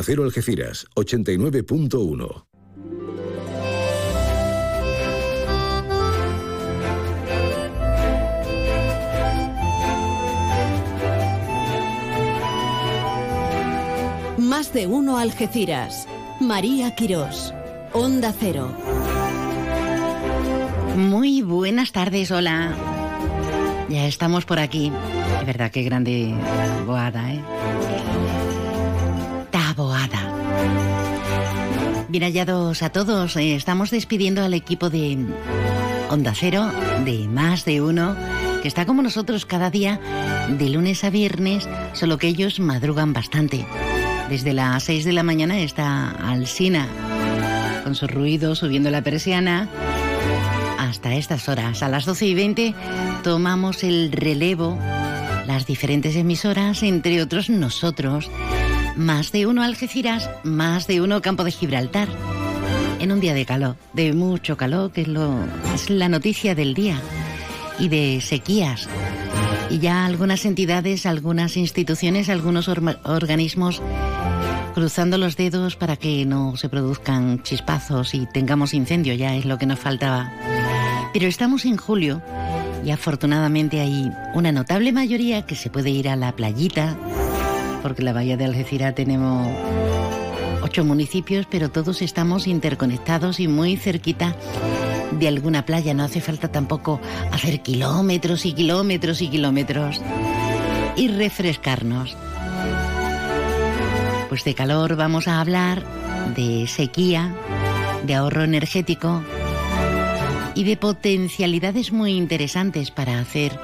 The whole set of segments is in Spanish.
Cero Algeciras, 89.1. Más de uno Algeciras. María Quirós. Onda Cero. Muy buenas tardes, hola. Ya estamos por aquí. Es verdad, qué grande boada, ¿eh? Bien hallados a todos. Eh, estamos despidiendo al equipo de Onda Cero, de Más de Uno, que está como nosotros cada día, de lunes a viernes, solo que ellos madrugan bastante. Desde las 6 de la mañana está Alsina, con su ruido subiendo la persiana. Hasta estas horas, a las 12 y 20, tomamos el relevo, las diferentes emisoras, entre otros nosotros. Más de uno Algeciras, más de uno Campo de Gibraltar. En un día de calor, de mucho calor, que es, lo, es la noticia del día. Y de sequías. Y ya algunas entidades, algunas instituciones, algunos organismos cruzando los dedos para que no se produzcan chispazos y tengamos incendio, ya es lo que nos faltaba. Pero estamos en julio y afortunadamente hay una notable mayoría que se puede ir a la playita, porque en la bahía de Algeciras tenemos ocho municipios, pero todos estamos interconectados y muy cerquita de alguna playa. No hace falta tampoco hacer kilómetros y kilómetros y kilómetros y refrescarnos. Pues de calor vamos a hablar de sequía, de ahorro energético y de potencialidades muy interesantes para hacer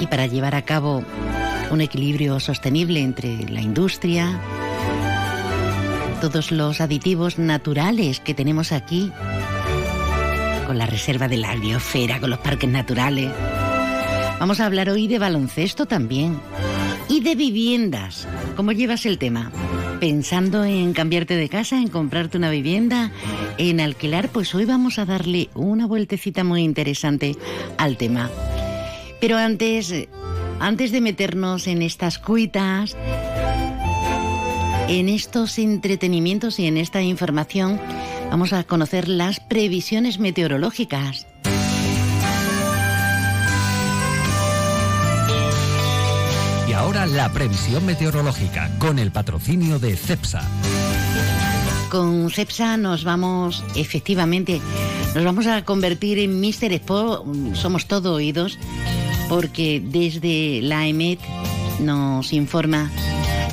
y para llevar a cabo un equilibrio sostenible entre la industria, todos los aditivos naturales que tenemos aquí, con la reserva de la biosfera, con los parques naturales. Vamos a hablar hoy de baloncesto también y de viviendas. ¿Cómo llevas el tema? pensando en cambiarte de casa, en comprarte una vivienda, en alquilar, pues hoy vamos a darle una vueltecita muy interesante al tema. Pero antes, antes de meternos en estas cuitas, en estos entretenimientos y en esta información, vamos a conocer las previsiones meteorológicas. ahora la previsión meteorológica con el patrocinio de CEPSA. Con CEPSA nos vamos, efectivamente, nos vamos a convertir en Mister Expo, somos todo oídos, porque desde la EMET nos informa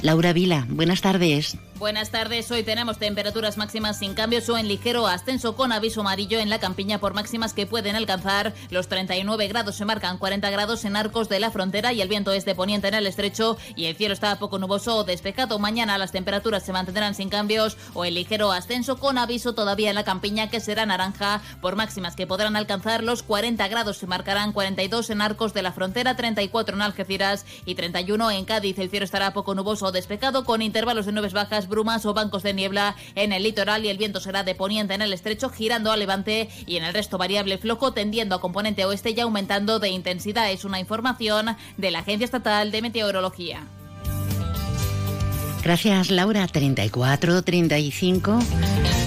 Laura Vila. Buenas tardes. Buenas tardes. Hoy tenemos temperaturas máximas sin cambios o en ligero ascenso con aviso amarillo en la campiña por máximas que pueden alcanzar los 39 grados. Se marcan 40 grados en arcos de la frontera y el viento es de poniente en el estrecho y el cielo está poco nuboso o despejado. Mañana las temperaturas se mantendrán sin cambios o en ligero ascenso con aviso todavía en la campiña que será naranja por máximas que podrán alcanzar los 40 grados. Se marcarán 42 en arcos de la frontera, 34 en Algeciras y 31 en Cádiz. El cielo estará poco nuboso o despejado con intervalos de nubes bajas brumas o bancos de niebla en el litoral y el viento será de poniente en el estrecho girando a levante y en el resto variable flojo tendiendo a componente oeste y aumentando de intensidad. Es una información de la Agencia Estatal de Meteorología. Gracias Laura, 34, 35.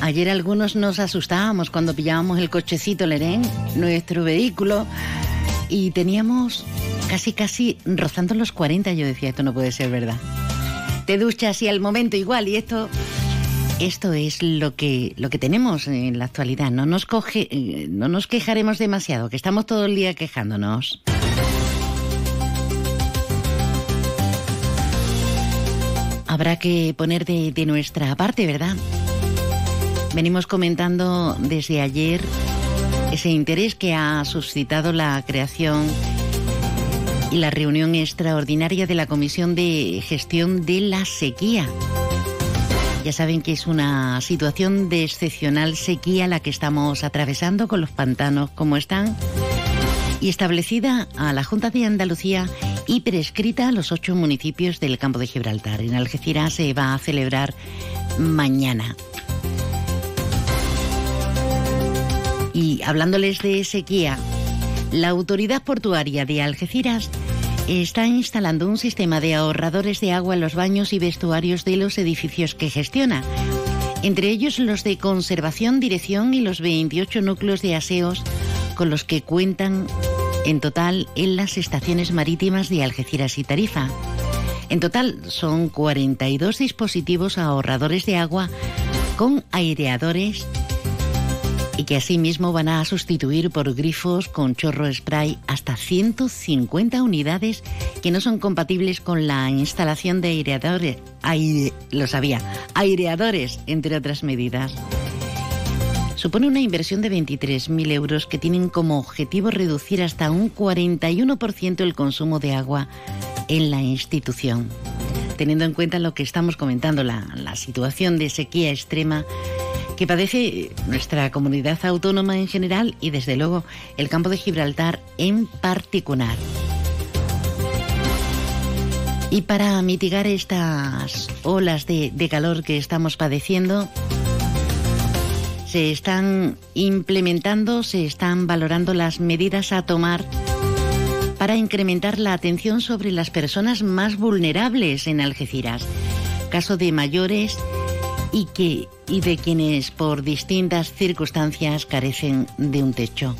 Ayer algunos nos asustábamos cuando pillábamos el cochecito Lerén, nuestro vehículo, y teníamos casi casi rozando los 40. Yo decía, esto no puede ser verdad te duchas y al momento igual. Y esto, esto es lo que, lo que tenemos en la actualidad. No nos, coge, eh, no nos quejaremos demasiado, que estamos todo el día quejándonos. Habrá que poner de, de nuestra parte, ¿verdad? Venimos comentando desde ayer ese interés que ha suscitado la creación la reunión extraordinaria de la Comisión de Gestión de la Sequía. Ya saben que es una situación de excepcional sequía la que estamos atravesando con los pantanos como están y establecida a la Junta de Andalucía y prescrita a los ocho municipios del campo de Gibraltar. En Algeciras se va a celebrar mañana. Y hablándoles de sequía, la autoridad portuaria de Algeciras está instalando un sistema de ahorradores de agua en los baños y vestuarios de los edificios que gestiona, entre ellos los de conservación, dirección y los 28 núcleos de aseos con los que cuentan en total en las estaciones marítimas de Algeciras y Tarifa. En total son 42 dispositivos ahorradores de agua con aireadores y que asimismo van a sustituir por grifos con chorro spray hasta 150 unidades que no son compatibles con la instalación de aireadores, lo sabía, aireadores, entre otras medidas. Supone una inversión de 23.000 euros que tienen como objetivo reducir hasta un 41% el consumo de agua en la institución. Teniendo en cuenta lo que estamos comentando, la situación de sequía extrema que padece nuestra comunidad autónoma en general y desde luego el campo de Gibraltar en particular. Y para mitigar estas olas de, calor que estamos padeciendo, se están implementando, se están valorando las medidas a tomar para incrementar la atención sobre las personas más vulnerables en Algeciras. Caso de mayores y, que, y de quienes por distintas circunstancias carecen de un techo.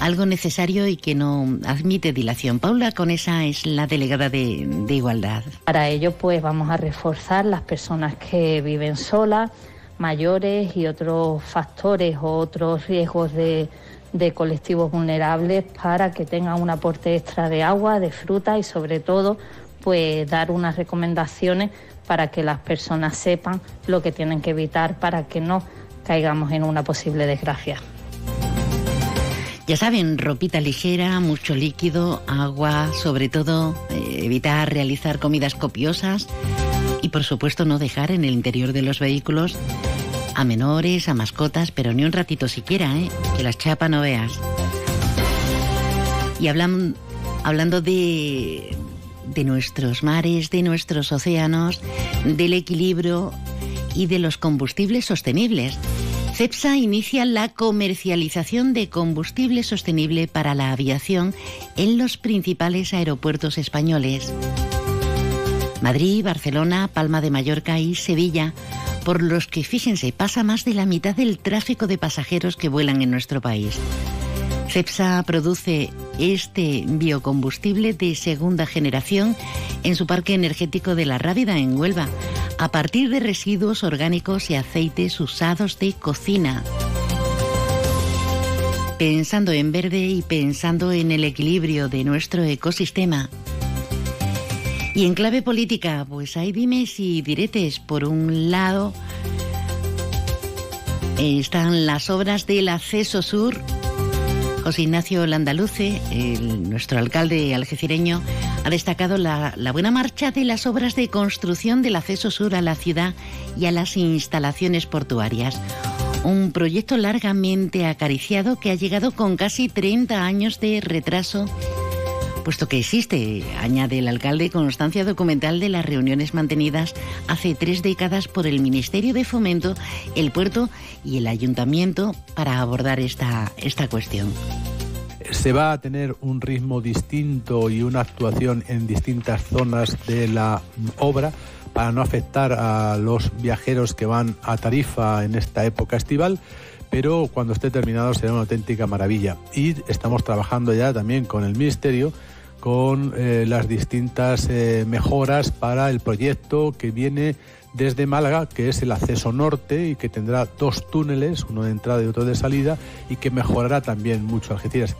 Algo necesario y que no admite dilación. Paula con esa es la delegada de, de Igualdad. Para ello, pues vamos a reforzar las personas que viven solas, mayores y otros factores o otros riesgos de, de colectivos vulnerables para que tengan un aporte extra de agua, de fruta y sobre todo pues dar unas recomendaciones para que las personas sepan lo que tienen que evitar para que no caigamos en una posible desgracia. Ya saben, ropita ligera, mucho líquido, agua, sobre todo eh, evitar realizar comidas copiosas y por supuesto no dejar en el interior de los vehículos a menores, a mascotas, pero ni un ratito siquiera, ¿eh? que las chapa no veas. Y hablan, hablando de, de nuestros mares, de nuestros océanos, del equilibrio y de los combustibles sostenibles. CEPSA inicia la comercialización de combustible sostenible para la aviación en los principales aeropuertos españoles. Madrid, Barcelona, Palma de Mallorca y Sevilla, por los que, fíjense, pasa más de la mitad del tráfico de pasajeros que vuelan en nuestro país. CEPSA produce este biocombustible de segunda generación en su parque energético de La Rábida, en Huelva, a partir de residuos orgánicos y aceites usados de cocina. Pensando en verde y pensando en el equilibrio de nuestro ecosistema. Y en clave política, pues hay dimes y diretes. Por un lado, están las obras del acceso sur José Ignacio Landaluce, nuestro alcalde algecireño, ha destacado la, buena marcha de las obras de construcción del acceso sur a la ciudad y a las instalaciones portuarias. Un proyecto largamente acariciado que ha llegado con casi 30 años de retraso puesto que existe, añade el alcalde, constancia documental de las reuniones mantenidas hace tres décadas por el Ministerio de Fomento, el puerto y el ayuntamiento para abordar esta, esta cuestión se va a tener un ritmo distinto y una actuación en distintas zonas de la obra para no afectar a los viajeros que van a Tarifa en esta época estival pero cuando esté terminado será una auténtica maravilla. Y estamos trabajando ya también con el Ministerio con eh, las distintas eh, mejoras para el proyecto que viene desde Málaga, que es el acceso norte y que tendrá dos túneles, uno de entrada y otro de salida, y que mejorará también mucho Algeciras.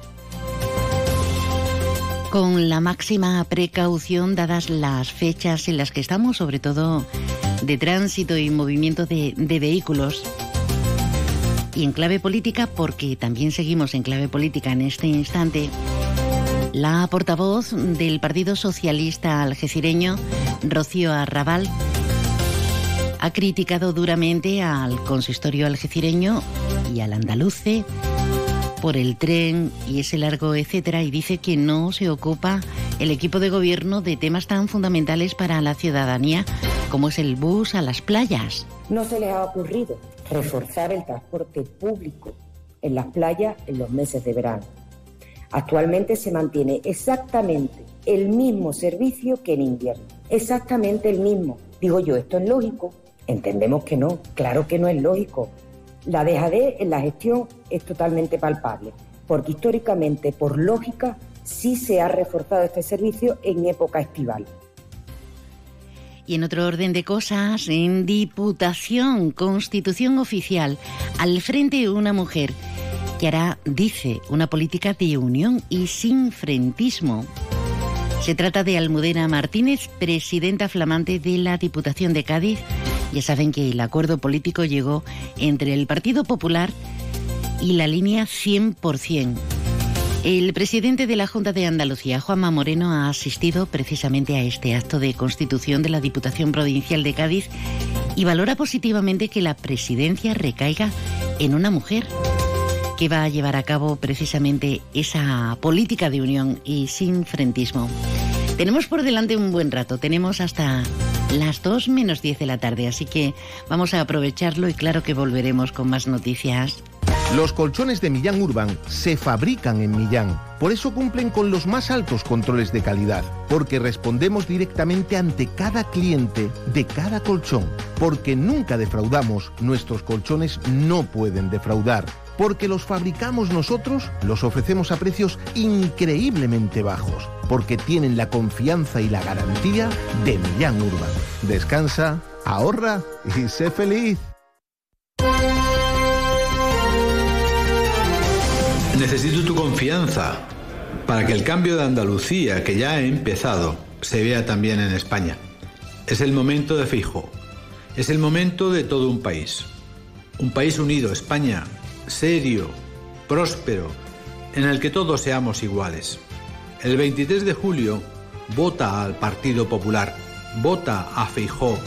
Con la máxima precaución, dadas las fechas en las que estamos, sobre todo de tránsito y movimiento de, de vehículos, y en clave política, porque también seguimos en clave política en este instante, la portavoz del Partido Socialista algecireño, Rocío Arrabal, ha criticado duramente al consistorio algecireño y al andaluce por el tren y ese largo etcétera y dice que no se ocupa el equipo de gobierno de temas tan fundamentales para la ciudadanía como es el bus a las playas. No se les ha ocurrido reforzar el transporte público en las playas en los meses de verano Actualmente se mantiene exactamente el mismo servicio que en invierno, exactamente el mismo. Digo yo, ¿esto es lógico? Entendemos que no, claro que no es lógico. La dejadez en la gestión es totalmente palpable, porque históricamente, por lógica, sí se ha reforzado este servicio en época estival. Y en otro orden de cosas, en Diputación, Constitución Oficial, al frente una mujer dice, una política de unión y sin frentismo. Se trata de Almudena Martínez, presidenta flamante de la Diputación de Cádiz. Ya saben que el acuerdo político llegó entre el Partido Popular y la línea 100%. El presidente de la Junta de Andalucía, Juanma Moreno, ha asistido precisamente a este acto de constitución de la Diputación Provincial de Cádiz y valora positivamente que la presidencia recaiga en una mujer que va a llevar a cabo precisamente esa política de unión y sin frentismo. Tenemos por delante un buen rato, tenemos hasta las 2 menos 10 de la tarde, así que vamos a aprovecharlo y claro que volveremos con más noticias los colchones de Millán Urban se fabrican en Millán. Por eso cumplen con los más altos controles de calidad. Porque respondemos directamente ante cada cliente de cada colchón. Porque nunca defraudamos. Nuestros colchones no pueden defraudar. Porque los fabricamos nosotros, los ofrecemos a precios increíblemente bajos. Porque tienen la confianza y la garantía de Millán Urban. Descansa, ahorra y sé feliz. Necesito tu confianza para que el cambio de Andalucía que ya ha empezado se vea también en España. Es el momento de Fijo. Es el momento de todo un país. Un país unido, España, serio, próspero, en el que todos seamos iguales. El 23 de julio, vota al Partido Popular, vota a Feijó,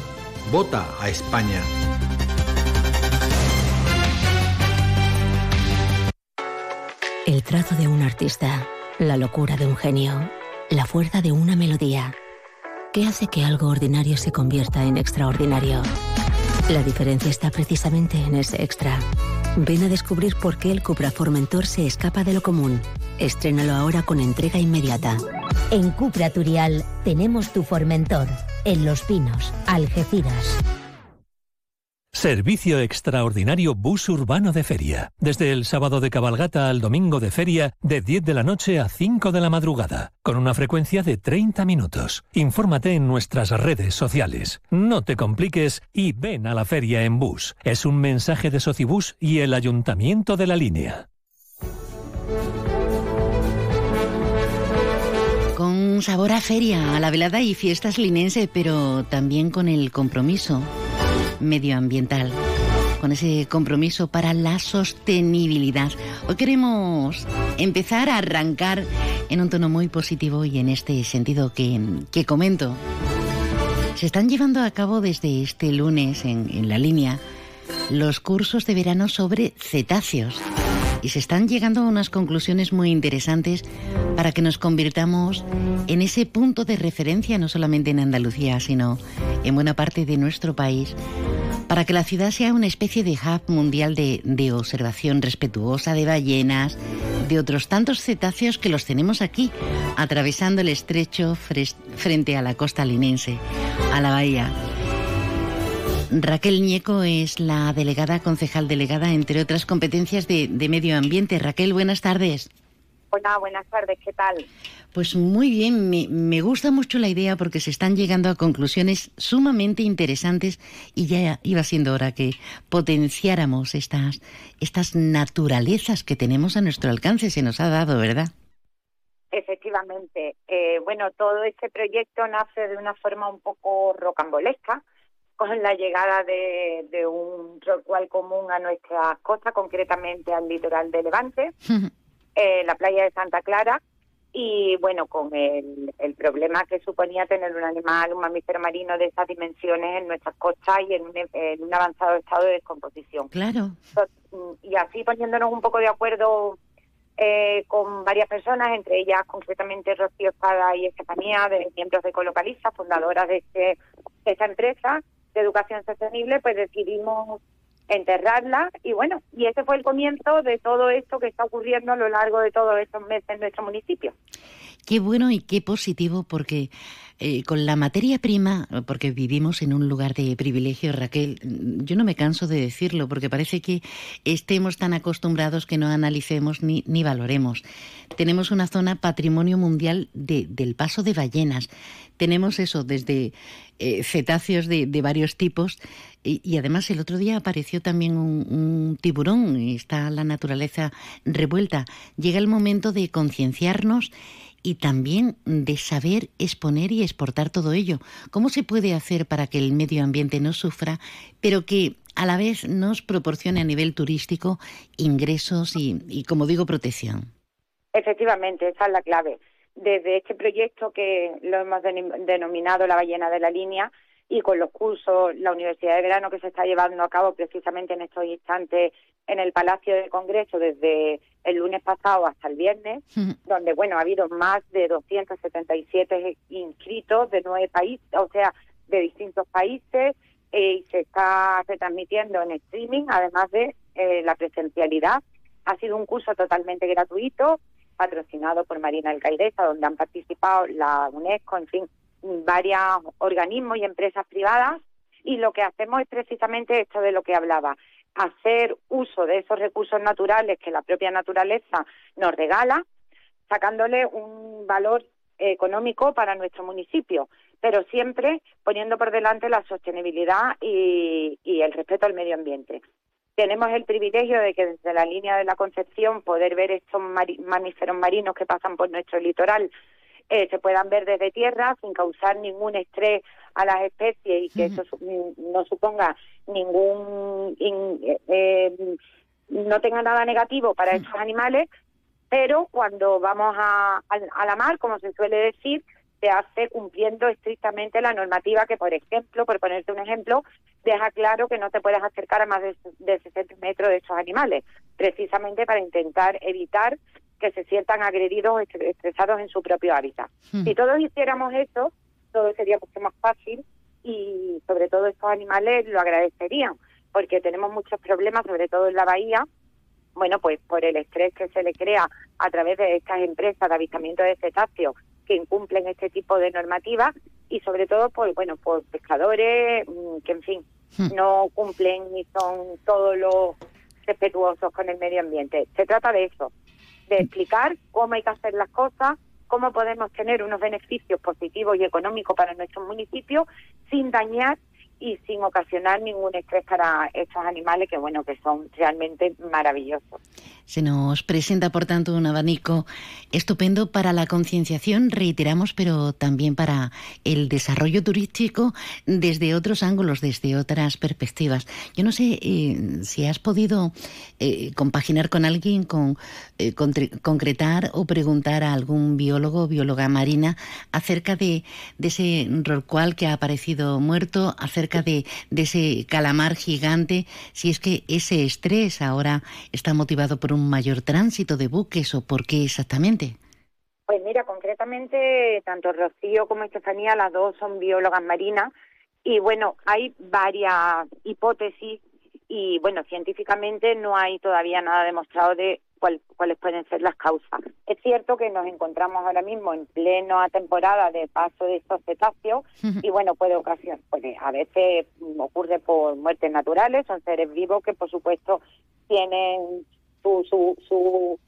vota a España. El trazo de un artista, la locura de un genio, la fuerza de una melodía. ¿Qué hace que algo ordinario se convierta en extraordinario? La diferencia está precisamente en ese extra. Ven a descubrir por qué el Cupra Formentor se escapa de lo común. Estrénalo ahora con entrega inmediata. En Cupra Turial tenemos tu Formentor, en Los Pinos, Algeciras. Servicio extraordinario bus urbano de feria. Desde el sábado de cabalgata al domingo de feria, de 10 de la noche a 5 de la madrugada, con una frecuencia de 30 minutos. Infórmate en nuestras redes sociales. No te compliques y ven a la feria en bus. Es un mensaje de Socibus y el Ayuntamiento de la Línea. Con sabor a feria, a la velada y fiestas linense, pero también con el compromiso medioambiental, con ese compromiso para la sostenibilidad. Hoy queremos empezar a arrancar en un tono muy positivo y en este sentido que, que comento. Se están llevando a cabo desde este lunes en, en la línea los cursos de verano sobre cetáceos y se están llegando a unas conclusiones muy interesantes para que nos convirtamos en ese punto de referencia no solamente en Andalucía, sino en buena parte de nuestro país, para que la ciudad sea una especie de hub mundial de, de observación respetuosa de ballenas, de otros tantos cetáceos que los tenemos aquí, atravesando el estrecho frente a la costa linense, a la bahía. Raquel Ñeco es la delegada, concejal delegada, entre otras competencias de, medio ambiente. Raquel, buenas tardes. Hola, buenas tardes, ¿qué tal? Pues muy bien, me, gusta mucho la idea porque se están llegando a conclusiones sumamente interesantes y ya iba siendo hora que potenciáramos estas, estas naturalezas que tenemos a nuestro alcance, se nos ha dado, ¿verdad? Efectivamente. Eh, bueno, todo este proyecto nace de una forma un poco rocambolesca con la llegada de, un rorcual común a nuestra costa, concretamente al litoral de Levante, eh, la playa de Santa Clara, y bueno, con el, problema que suponía tener un animal, un mamífero marino de esas dimensiones en nuestras costas y en un, avanzado estado de descomposición. Claro. y así poniéndonos un poco de acuerdo eh, con varias personas, entre ellas concretamente Rocío Espada y Estefanía, de miembros de Colocaliza, fundadoras de, este, de esta empresa, de educación sostenible, pues decidimos enterrarla y bueno, y ese fue el comienzo de todo esto que está ocurriendo a lo largo de todos estos meses en nuestro municipio. Qué bueno y qué positivo porque eh, con la materia prima, porque vivimos en un lugar de privilegio, Raquel, yo no me canso de decirlo porque parece que estemos tan acostumbrados que no analicemos ni, ni valoremos. Tenemos una zona patrimonio mundial de, del paso de ballenas. Tenemos eso desde eh, cetáceos de, de, varios tipos y, y, además el otro día apareció también un, un tiburón, está la naturaleza revuelta. Llega el momento de concienciarnos y también de saber exponer y exportar todo ello. ¿Cómo se puede hacer para que el medio ambiente no sufra, pero que a la vez nos proporcione a nivel turístico ingresos y, y como digo, protección? Efectivamente, esa es la clave. Desde este proyecto que lo hemos denominado la ballena de la línea, y con los cursos, la Universidad de Verano que se está llevando a cabo precisamente en estos instantes en el Palacio de Congreso desde el lunes pasado hasta el viernes, donde, bueno, ha habido más de 277 inscritos de nueve países, o sea, de distintos países, eh, y se está retransmitiendo en streaming, además de eh, la presencialidad. Ha sido un curso totalmente gratuito, patrocinado por Marina Alcaidesa, donde han participado la UNESCO, en fin, varios organismos y empresas privadas y lo que hacemos es precisamente esto de lo que hablaba, hacer uso de esos recursos naturales que la propia naturaleza nos regala, sacándole un valor económico para nuestro municipio, pero siempre poniendo por delante la sostenibilidad y, y el respeto al medio ambiente. Tenemos el privilegio de que desde la línea de la Concepción poder ver estos mamíferos marinos que pasan por nuestro litoral eh, se puedan ver desde tierra sin causar ningún estrés a las especies y que eso no suponga ningún eh, eh, no tenga nada negativo para estos animales pero cuando vamos a, a, la mar como se suele decir se hace cumpliendo estrictamente la normativa que por ejemplo por ponerte un ejemplo deja claro que no te puedes acercar a más de, de 60 metros de estos animales precisamente para intentar evitar que se sientan agredidos o estresados en su propio hábitat. Hmm. Si todos hiciéramos eso, todo sería mucho más fácil y sobre todo estos animales lo agradecerían, porque tenemos muchos problemas, sobre todo en la bahía, bueno, pues por el estrés que se le crea a través de estas empresas de avistamiento de cetáceos que incumplen este tipo de normativas y sobre todo por, bueno, por pescadores mm, que, en fin, hmm. no cumplen ni son todos los respetuosos con el medio ambiente. Se trata de eso, de explicar cómo hay que hacer las cosas, cómo podemos tener unos beneficios positivos y económicos para nuestros municipios sin dañar y sin ocasionar ningún estrés para estos animales que bueno que son realmente maravillosos. Se nos presenta por tanto un abanico estupendo para la concienciación, reiteramos, pero también para el desarrollo turístico desde otros ángulos, desde otras perspectivas. Yo no sé eh, si has podido eh, compaginar con alguien, con, eh, con, concretar o preguntar a algún biólogo o bióloga marina acerca de, de ese rorcual que ha aparecido muerto, acerca de, de ese calamar gigante, si es que ese estrés ahora está motivado por un mayor tránsito de buques o por qué exactamente. Pues mira, concretamente, tanto Rocío como Estefanía, las dos son biólogas marinas, y bueno, hay varias hipótesis y bueno, científicamente no hay todavía nada demostrado de cuáles pueden ser las causas. Es cierto que nos encontramos ahora mismo en plena temporada de paso de estos cetáceos y bueno, puede ocasionar, puede, a veces ocurre por muertes naturales, son seres vivos que por supuesto tienen su, su, su,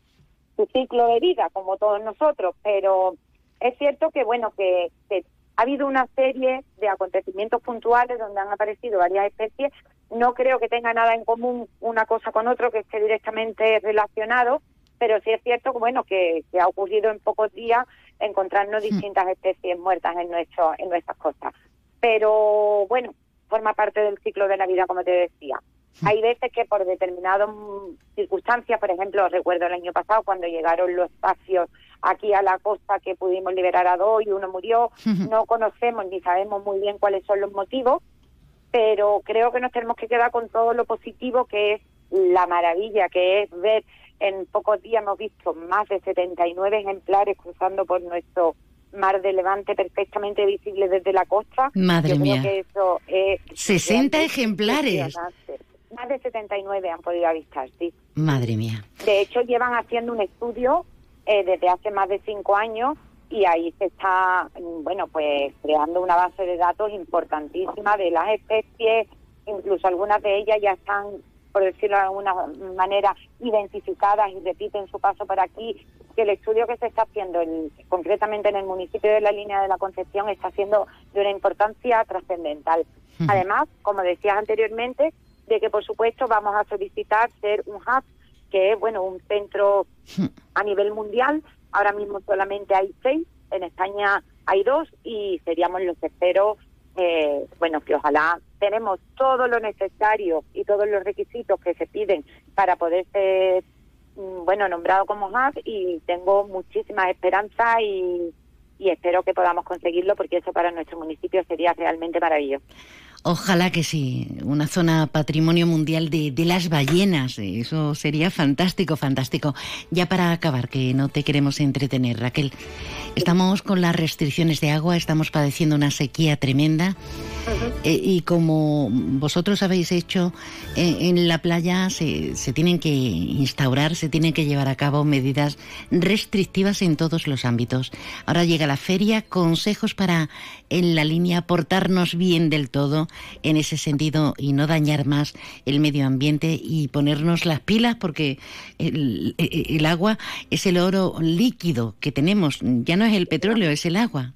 su ciclo de vida como todos nosotros, pero es cierto que bueno, que, que ha habido una serie de acontecimientos puntuales donde han aparecido varias especies no creo que tenga nada en común una cosa con otro que esté directamente relacionado, pero sí es cierto que, bueno, que, ha ocurrido en pocos días encontrarnos hmm. distintas especies muertas en, nuestro, en nuestras costas. Pero bueno, forma parte del ciclo de la vida, como te decía. Hmm. Hay veces que por determinadas circunstancias, por ejemplo, recuerdo el año pasado cuando llegaron los espacios aquí a la costa que pudimos liberar a dos y uno murió, hmm. no conocemos ni sabemos muy bien cuáles son los motivos, pero creo que nos tenemos que quedar con todo lo positivo que es la maravilla, que es ver en pocos días hemos visto más de 79 ejemplares cruzando por nuestro mar de Levante perfectamente visible desde la costa. Madre mía. que eso es 60 ejemplares. Más de 79 han podido avistar, sí. Madre mía. De hecho, llevan haciendo un estudio eh, desde hace más de cinco años y ahí se está, mm, bueno, pues creando una base de datos importantísima de las especies, incluso algunas de ellas ya están, por decirlo de alguna manera, identificadas y repiten su paso por aquí, que el estudio que se está haciendo concretamente en el municipio de la línea de la Concepción está siendo de una importancia trascendental. Además, como decías anteriormente, de que por supuesto vamos a solicitar ser un hub, que es bueno un centro a nivel mundial Ahora mismo solamente hay seis, en España hay dos y seríamos los terceros, eh, bueno, que ojalá tenemos todo lo necesario y todos los requisitos que se piden para poder ser, mm, bueno, nombrado como hub y tengo muchísimas esperanzas y, y espero que podamos conseguirlo porque eso para nuestro municipio sería realmente maravilloso. Ojalá que sí, una zona patrimonio mundial de, de, las ballenas, eso sería fantástico, fantástico. Ya para acabar, que no te queremos entretener, Raquel, estamos con las restricciones de agua, estamos padeciendo una sequía tremenda eh, y como vosotros habéis hecho, eh, en la playa se, se tienen que instaurar, se tienen que llevar a cabo medidas restrictivas en todos los ámbitos. Ahora llega la feria, consejos para en la línea portarnos bien del todo en ese sentido y no dañar más el medio ambiente y ponernos las pilas porque el, el agua es el oro líquido que tenemos, ya no es el petróleo, es el agua.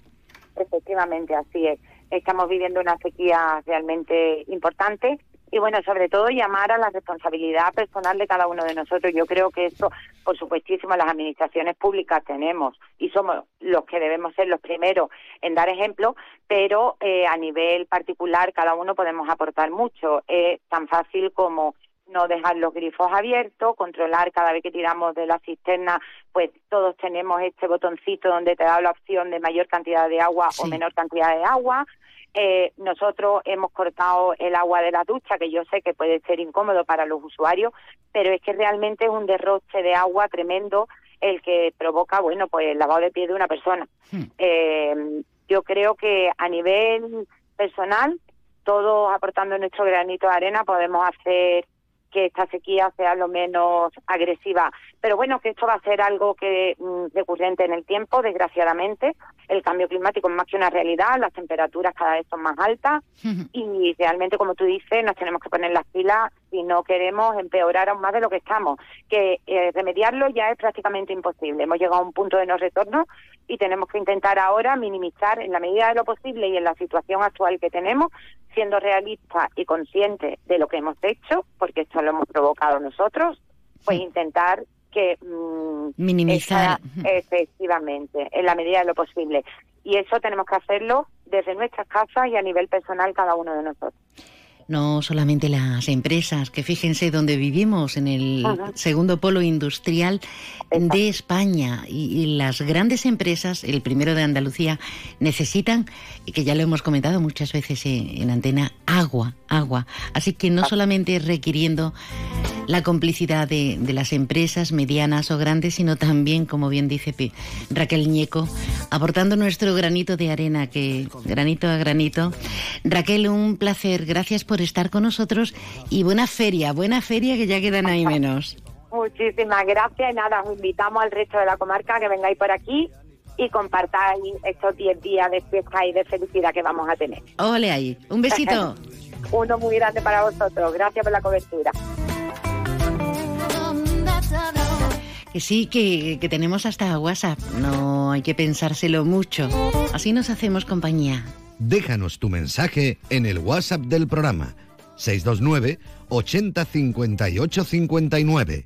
Efectivamente, así es. Estamos viviendo una sequía realmente importante y bueno, sobre todo llamar a la responsabilidad personal de cada uno de nosotros. Yo creo que eso, por supuestísimo, las administraciones públicas tenemos y somos los que debemos ser los primeros en dar ejemplo, pero eh, a nivel particular cada uno podemos aportar mucho. Es tan fácil como no dejar los grifos abiertos, controlar cada vez que tiramos de la cisterna, pues todos tenemos este botoncito donde te da la opción de mayor cantidad de agua o menor cantidad de agua. Eh, nosotros hemos cortado el agua de la ducha, que yo sé que puede ser incómodo para los usuarios, pero es que realmente es un derroche de agua tremendo el que provoca, bueno, pues el lavado de pies de una persona. Hmm. Eh, yo creo que a nivel personal, todos aportando nuestro granito de arena, podemos hacer que esta sequía sea lo menos agresiva. Pero bueno, que esto va a ser algo que mm, recurrente en el tiempo, desgraciadamente. El cambio climático es más que una realidad, las temperaturas cada vez son más altas y realmente, como tú dices, nos tenemos que poner las pilas si no queremos empeorar aún más de lo que estamos. Que eh, remediarlo ya es prácticamente imposible. Hemos llegado a un punto de no retorno y tenemos que intentar ahora minimizar en la medida de lo posible y en la situación actual que tenemos, siendo realistas y conscientes de lo que hemos hecho, porque esto lo hemos provocado nosotros, pues intentar que mm, minimizar. efectivamente en la medida de lo posible. Y eso tenemos que hacerlo desde nuestras casas y a nivel personal cada uno de nosotros no solamente las empresas, que fíjense donde vivimos, en el segundo polo industrial de España, y, las grandes empresas, el primero de Andalucía, necesitan, y que ya lo hemos comentado muchas veces en, antena, agua, agua. Así que no solamente requiriendo la complicidad de, las empresas medianas o grandes, sino también, como bien dice Raquel Ñeco, aportando nuestro granito de arena, que granito a granito. Raquel, un placer, gracias por estar con nosotros y buena feria, buena feria que ya quedan ahí menos. Muchísimas gracias y nada, os invitamos al resto de la comarca que vengáis por aquí y compartáis estos 10 días de fiesta y de felicidad que vamos a tener. Ole ahí, un besito. Uno muy grande para vosotros, gracias por la cobertura. Que sí, que, que tenemos hasta WhatsApp. No hay que pensárselo mucho. Así nos hacemos compañía. Déjanos tu mensaje en el WhatsApp del programa 629 80 58 59.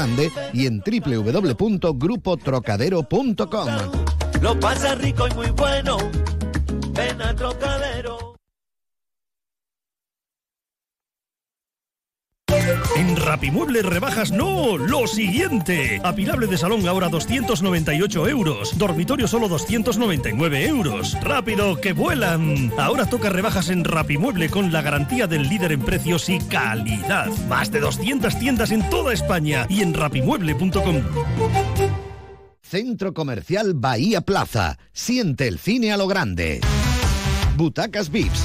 Grande y en www.grupotrocadero.com. Lo pasa rico y muy bueno. Ven a Trocadero. En Rapimueble rebajas no, lo siguiente. Apilable de salón ahora 298 euros. Dormitorio solo 299 euros. Rápido, que vuelan. Ahora toca rebajas en Rapimueble con la garantía del líder en precios y calidad. Más de 200 tiendas en toda España y en rapimueble.com. Centro Comercial Bahía Plaza. Siente el cine a lo grande. Butacas VIPs,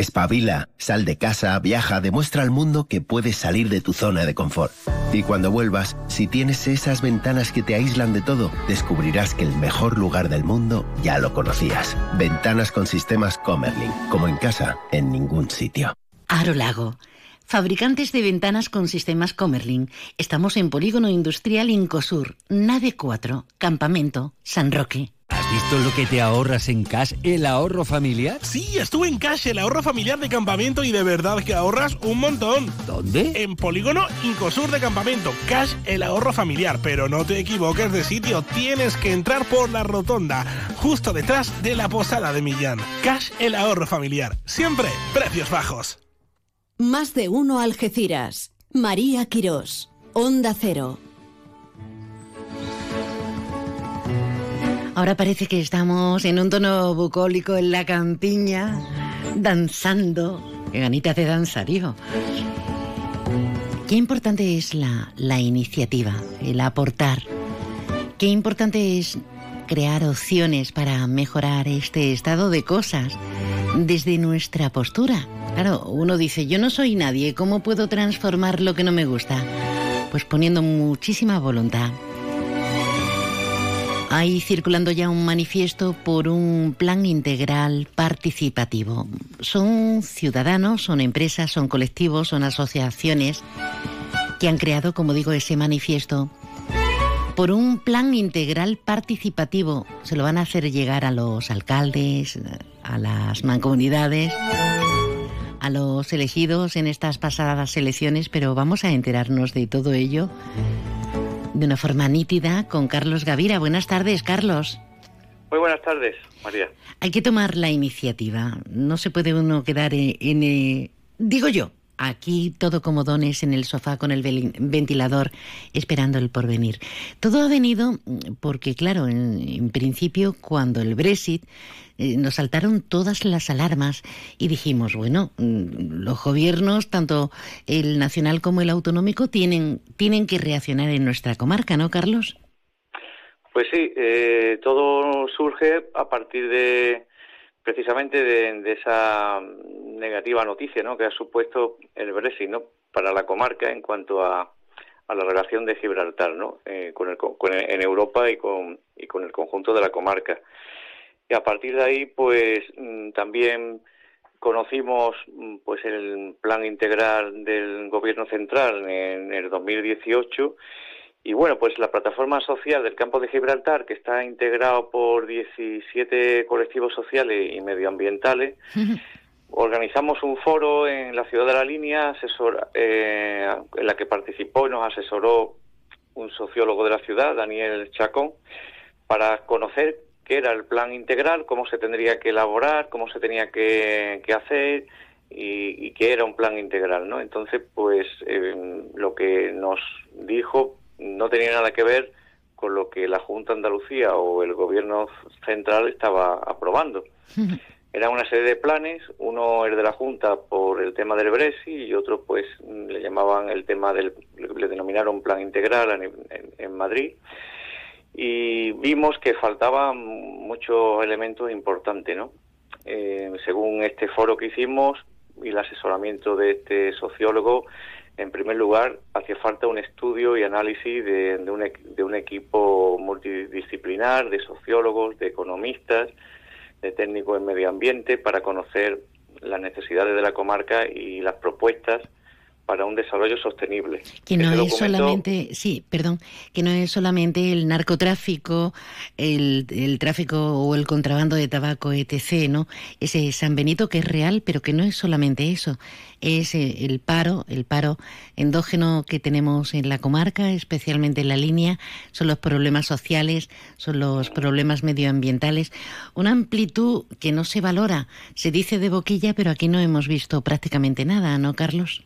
Espabila, sal de casa, viaja, demuestra al mundo que puedes salir de tu zona de confort. Y cuando vuelvas, si tienes esas ventanas que te aíslan de todo, descubrirás que el mejor lugar del mundo ya lo conocías. Ventanas con sistemas Comerlin, como en casa, en ningún sitio. Aro Lago. Fabricantes de ventanas con sistemas Comerlin. Estamos en Polígono Industrial Incosur, Nave 4, Campamento, San Roque. ¿Has visto lo que te ahorras en Cash, el ahorro familiar? Sí, estuve en Cash, el ahorro familiar de campamento y de verdad que ahorras un montón. ¿Dónde? En Polígono Incosur de Campamento. Cash, el ahorro familiar. Pero no te equivoques de sitio, tienes que entrar por la rotonda, justo detrás de la posada de Millán. Cash, el ahorro familiar. Siempre precios bajos. Más de uno Algeciras. María Quirós. Onda Cero. Ahora parece que estamos en un tono bucólico en la campiña, danzando. Qué ganitas de danzar, hijo. Qué importante es la, la iniciativa, el aportar. Qué importante es crear opciones para mejorar este estado de cosas desde nuestra postura. Claro, uno dice, yo no soy nadie, ¿cómo puedo transformar lo que no me gusta? Pues poniendo muchísima voluntad. Hay circulando ya un manifiesto por un plan integral participativo. Son ciudadanos, son empresas, son colectivos, son asociaciones que han creado, como digo, ese manifiesto por un plan integral participativo. Se lo van a hacer llegar a los alcaldes, a las mancomunidades, a los elegidos en estas pasadas elecciones, pero vamos a enterarnos de todo ello de una forma nítida con Carlos Gavira. Buenas tardes, Carlos. Muy buenas tardes, María. Hay que tomar la iniciativa. No se puede uno quedar en... en eh, digo yo, aquí todo como dones en el sofá con el ventilador esperando el porvenir. Todo ha venido porque, claro, en, en principio cuando el Brexit eh, nos saltaron todas las alarmas y dijimos, bueno, mm, los gobiernos, tanto el nacional como el autonómico, tienen, tienen que reaccionar en nuestra comarca, ¿no, Carlos? Pues sí, eh, todo surge a partir de precisamente de, esa negativa noticia ¿no? que ha supuesto el Brexit ¿no? para la comarca en cuanto a, a la relación de Gibraltar ¿no? Eh, con el, con en Europa y con, y con el conjunto de la comarca. Y a partir de ahí, pues mm, también conocimos mm, pues el plan integral del gobierno central en el 2018 y bueno, pues la plataforma social del campo de Gibraltar, que está integrado por 17 colectivos sociales y medioambientales, organizamos un foro en la ciudad de la línea, asesor, eh, en la que participó y nos asesoró un sociólogo de la ciudad, Daniel Chacón, para conocer qué era el plan integral, cómo se tendría que elaborar, cómo se tenía que, hacer y, qué era un plan integral, ¿no? Entonces, pues eh, lo que nos dijo no tenía nada que ver con lo que la Junta de Andalucía o el Gobierno central estaba aprobando. Era una serie de planes, uno el de la Junta por el tema del Brexit y otro pues le llamaban el tema del, le denominaron plan integral en Madrid y vimos que faltaban muchos elementos importantes, ¿no? Eh, según este foro que hicimos y el asesoramiento de este sociólogo, en primer lugar, hacía falta un estudio y análisis de, un, de un equipo multidisciplinar, de sociólogos, de economistas, de técnicos en medio ambiente, para conocer las necesidades de la comarca y las propuestas para un desarrollo sostenible. Que no es solamente, sí, perdón, que no es solamente el narcotráfico, el, el, tráfico o el contrabando de tabaco, etc., ¿no? Ese San Benito que es real, pero que no es solamente eso, es eh, el paro, el paro endógeno que tenemos en la comarca, especialmente en la línea, son los problemas sociales, son los problemas medioambientales, una amplitud que no se valora, se dice de boquilla, pero aquí no hemos visto prácticamente nada, ¿no, Carlos?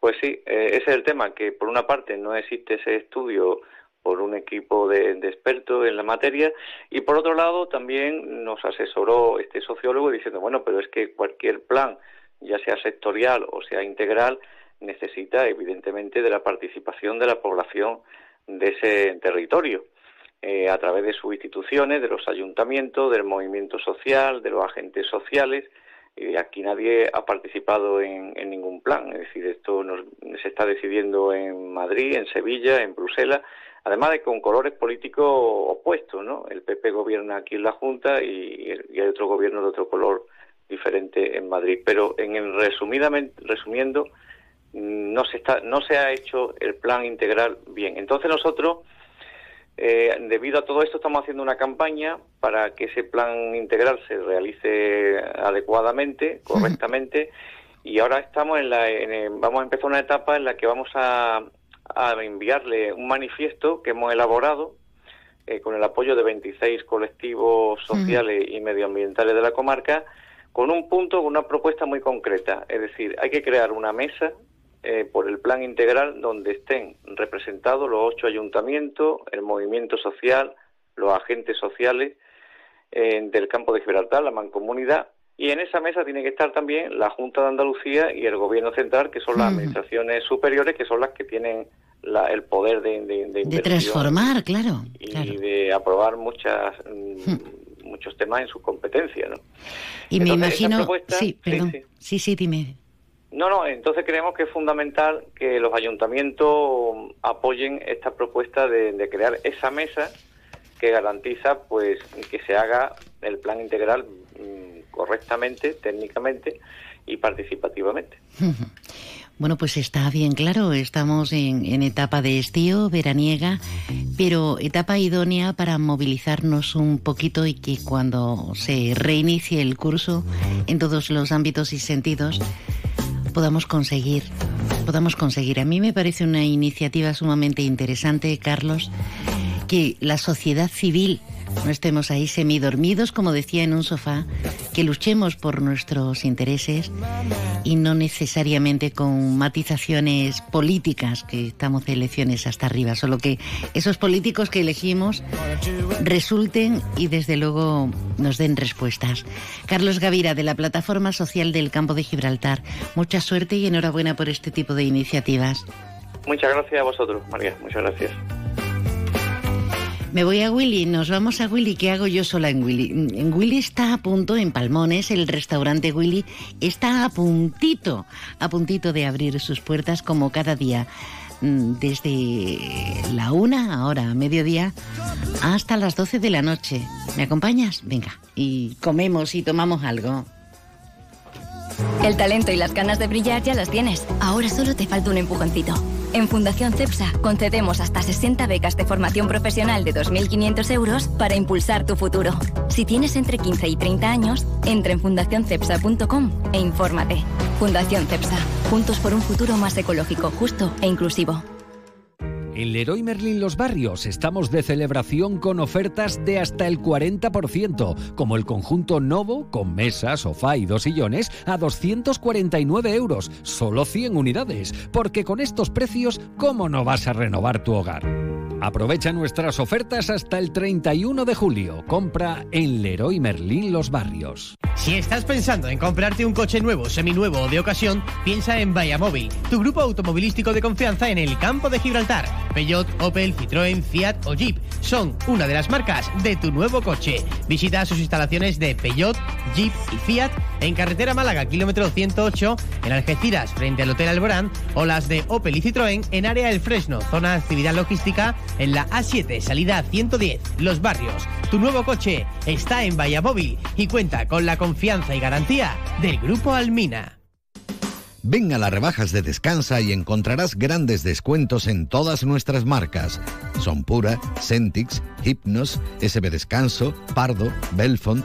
Pues sí, eh, ese es el tema, que por una parte no existe ese estudio por un equipo de, expertos en la materia y por otro lado también nos asesoró este sociólogo diciendo, bueno, pero es que cualquier plan, ya sea sectorial o sea integral, necesita evidentemente de la participación de la población de ese territorio. Eh, a través de sus instituciones, de los ayuntamientos, del movimiento social, de los agentes sociales, y aquí nadie ha participado en, ningún plan, es decir, esto se está decidiendo en Madrid, en Sevilla, en Bruselas, además de con colores políticos opuestos, ¿no? El PP gobierna aquí en la Junta y, hay otro gobierno de otro color diferente en Madrid. Pero en resumidamente, resumiendo, no se está, no se ha hecho el plan integral bien. Entonces nosotros eh, debido a todo esto estamos haciendo una campaña para que ese plan integral se realice adecuadamente, correctamente, y ahora estamos en la, vamos a empezar una etapa en la que vamos a, enviarle un manifiesto que hemos elaborado eh, con el apoyo de 26 colectivos sociales y medioambientales de la comarca, con un punto, con una propuesta muy concreta. Es decir, hay que crear una mesa eh, por el plan integral donde estén representados los ocho ayuntamientos, el movimiento social, los agentes sociales eh, del campo de Gibraltar, la mancomunidad, y en esa mesa tiene que estar también la Junta de Andalucía y el Gobierno Central, que son las administraciones superiores, que son las que tienen el poder de, de, transformar, claro. Y de aprobar muchas... Mm, muchos temas en sus competencias, ¿no? Y me imagino, sí, perdón, sí, sí, dime. No, no, entonces creemos que es fundamental que los ayuntamientos apoyen esta propuesta de, crear esa mesa que garantiza pues que se haga el plan integral mm, correctamente, técnicamente y participativamente. Bueno, pues está bien claro, estamos en, en, etapa de estío, veraniega, pero etapa idónea para movilizarnos un poquito y que cuando se reinicie el curso en todos los ámbitos y sentidos, podamos conseguir, podamos conseguir. A mí me parece una iniciativa sumamente interesante, Carlos, que la sociedad civil no estemos ahí semidormidos, como decía, en un sofá, que luchemos por nuestros intereses y no necesariamente con matizaciones políticas, que estamos de elecciones hasta arriba, solo que esos políticos que elegimos resulten y desde luego nos den respuestas. Carlos Gavira, de la Plataforma Social del Campo de Gibraltar, mucha suerte y enhorabuena por este tipo de iniciativas. Muchas gracias a vosotros, María, muchas gracias. Me voy a Willy, nos vamos a Willy. ¿Qué hago yo sola en Willy? En Willy está a punto, en Palmones, el restaurante Willy está a puntito, a puntito de abrir sus puertas como cada día. Mm, desde la una, ahora a mediodía, hasta las doce de la noche. ¿Me acompañas? Venga, y comemos y tomamos algo. El talento y las ganas de brillar ya las tienes. Ahora solo te falta un empujoncito. En Fundación CEPSA concedemos hasta 60 becas de formación profesional de 2.500 euros para impulsar tu futuro. Si tienes entre 15 y 30 años, entra en fundacioncepsa.com e infórmate. Fundación CEPSA, juntos por un futuro más ecológico, justo e inclusivo. En Leroy Merlin Los Barrios estamos de celebración con ofertas de hasta el 40%, como el conjunto Novo con mesa, sofá y dos sillones a 249 euros, solo 100 unidades, porque con estos precios, ¿cómo no vas a renovar tu hogar? Aprovecha nuestras ofertas hasta el 31 de julio. Compra en Leroy Merlin Los Barrios. Si estás pensando en comprarte un coche nuevo, seminuevo o de ocasión, piensa en Móvil, tu grupo automovilístico de confianza en el campo de Gibraltar. Peugeot, Opel, Citroën, Fiat o Jeep son una de las marcas de tu nuevo coche. Visita sus instalaciones de Peugeot, Jeep y Fiat en carretera Málaga, kilómetro 108, en Algeciras, frente al Hotel Alborán, o las de Opel y Citroën en área El Fresno, zona de actividad logística en la A7, salida 110, Los Barrios. Tu nuevo coche está en Móvil y cuenta con la confianza y garantía del Grupo Almina. Ven a las rebajas de Descansa y encontrarás grandes descuentos en todas nuestras marcas. Son Pura, Centix, Hypnos, SB Descanso, Pardo, Belfont,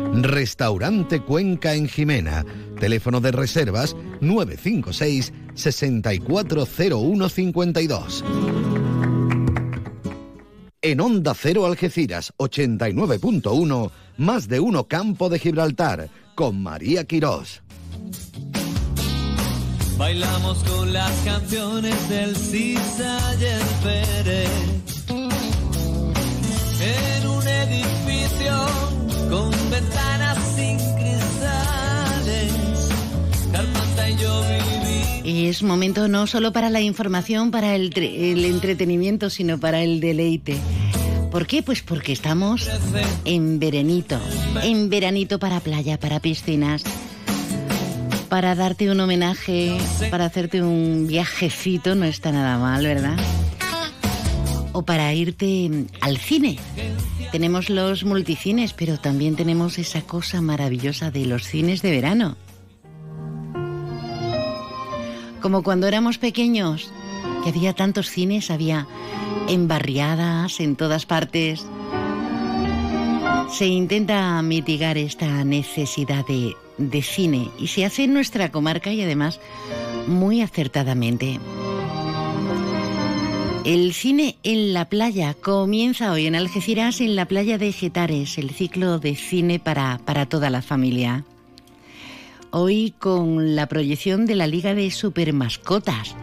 Restaurante Cuenca en Jimena. Teléfono de reservas 956 640152. En Onda Cero Algeciras 89.1, más de uno Campo de Gibraltar, con María Quirós. Bailamos con las canciones del Cisayer Pérez en un edificio con ventanas sin cristales. Y yo. Es momento no solo para la información, para el, el entretenimiento, sino para el deleite. ¿Por qué? Pues porque estamos en veranito, en veranito para playa, para piscinas para darte un homenaje, para hacerte un viajecito, no está nada mal, ¿verdad? O para irte al cine. Tenemos los multicines, pero también tenemos esa cosa maravillosa de los cines de verano. Como cuando éramos pequeños, que había tantos cines, había embarriadas en todas partes. Se intenta mitigar esta necesidad de de cine y se hace en nuestra comarca y además muy acertadamente. El cine en la playa comienza hoy en Algeciras, en la playa de Getares, el ciclo de cine para, para toda la familia. Hoy con la proyección de la Liga de Supermascotas.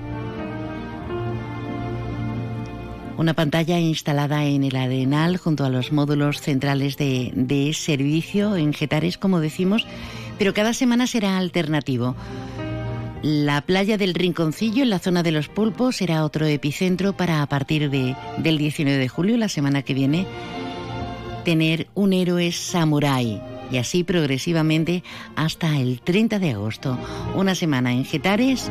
Una pantalla instalada en el Arenal junto a los módulos centrales de, de servicio en Getares, como decimos, pero cada semana será alternativo. La playa del Rinconcillo, en la zona de los pulpos, será otro epicentro para a partir de, del 19 de julio, la semana que viene, tener un héroe samurái. Y así progresivamente hasta el 30 de agosto. Una semana en Getares,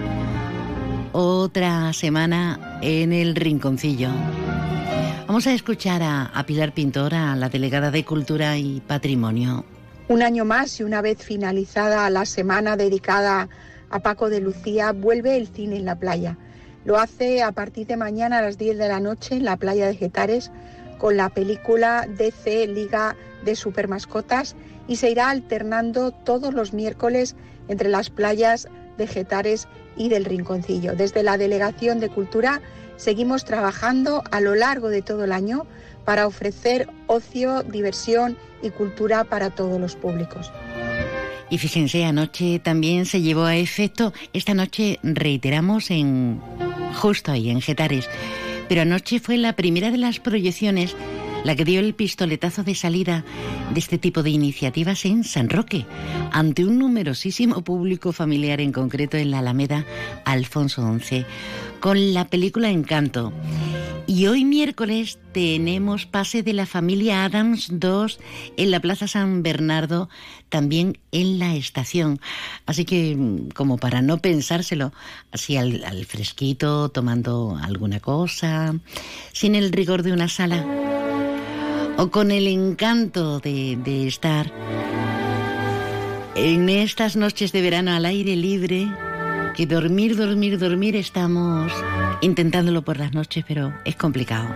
otra semana en el Rinconcillo. Vamos a escuchar a, a Pilar Pintor, a la delegada de Cultura y Patrimonio. Un año más y una vez finalizada la semana dedicada Paco de Lucía, vuelve el cine en la playa. Lo hace a partir de mañana a las 10 de la noche en la playa de Getares con la película DC Liga de Supermascotas y se irá alternando todos los miércoles entre las playas de Getares y del Rinconcillo. Desde la Delegación de Cultura seguimos trabajando a lo largo de todo el año para ofrecer ocio, diversión y cultura para todos los públicos. Y fíjense, anoche también se llevó a efecto, esta noche reiteramos en justo ahí, en Getares, pero anoche fue la primera de las proyecciones la que dio el pistoletazo de salida de este tipo de iniciativas en San Roque, ante un numerosísimo público familiar, en concreto en la Alameda Alfonso XI, con la película Encanto. Y hoy miércoles tenemos pase de la familia Adams 2 en la Plaza San Bernardo, también en la estación. Así que, como para no pensárselo, así al, fresquito, tomando alguna cosa, sin el rigor de una sala, o con el encanto de estar en estas noches de verano al aire libre, que dormir, dormir, dormir estamos intentándolo por las noches, pero es complicado.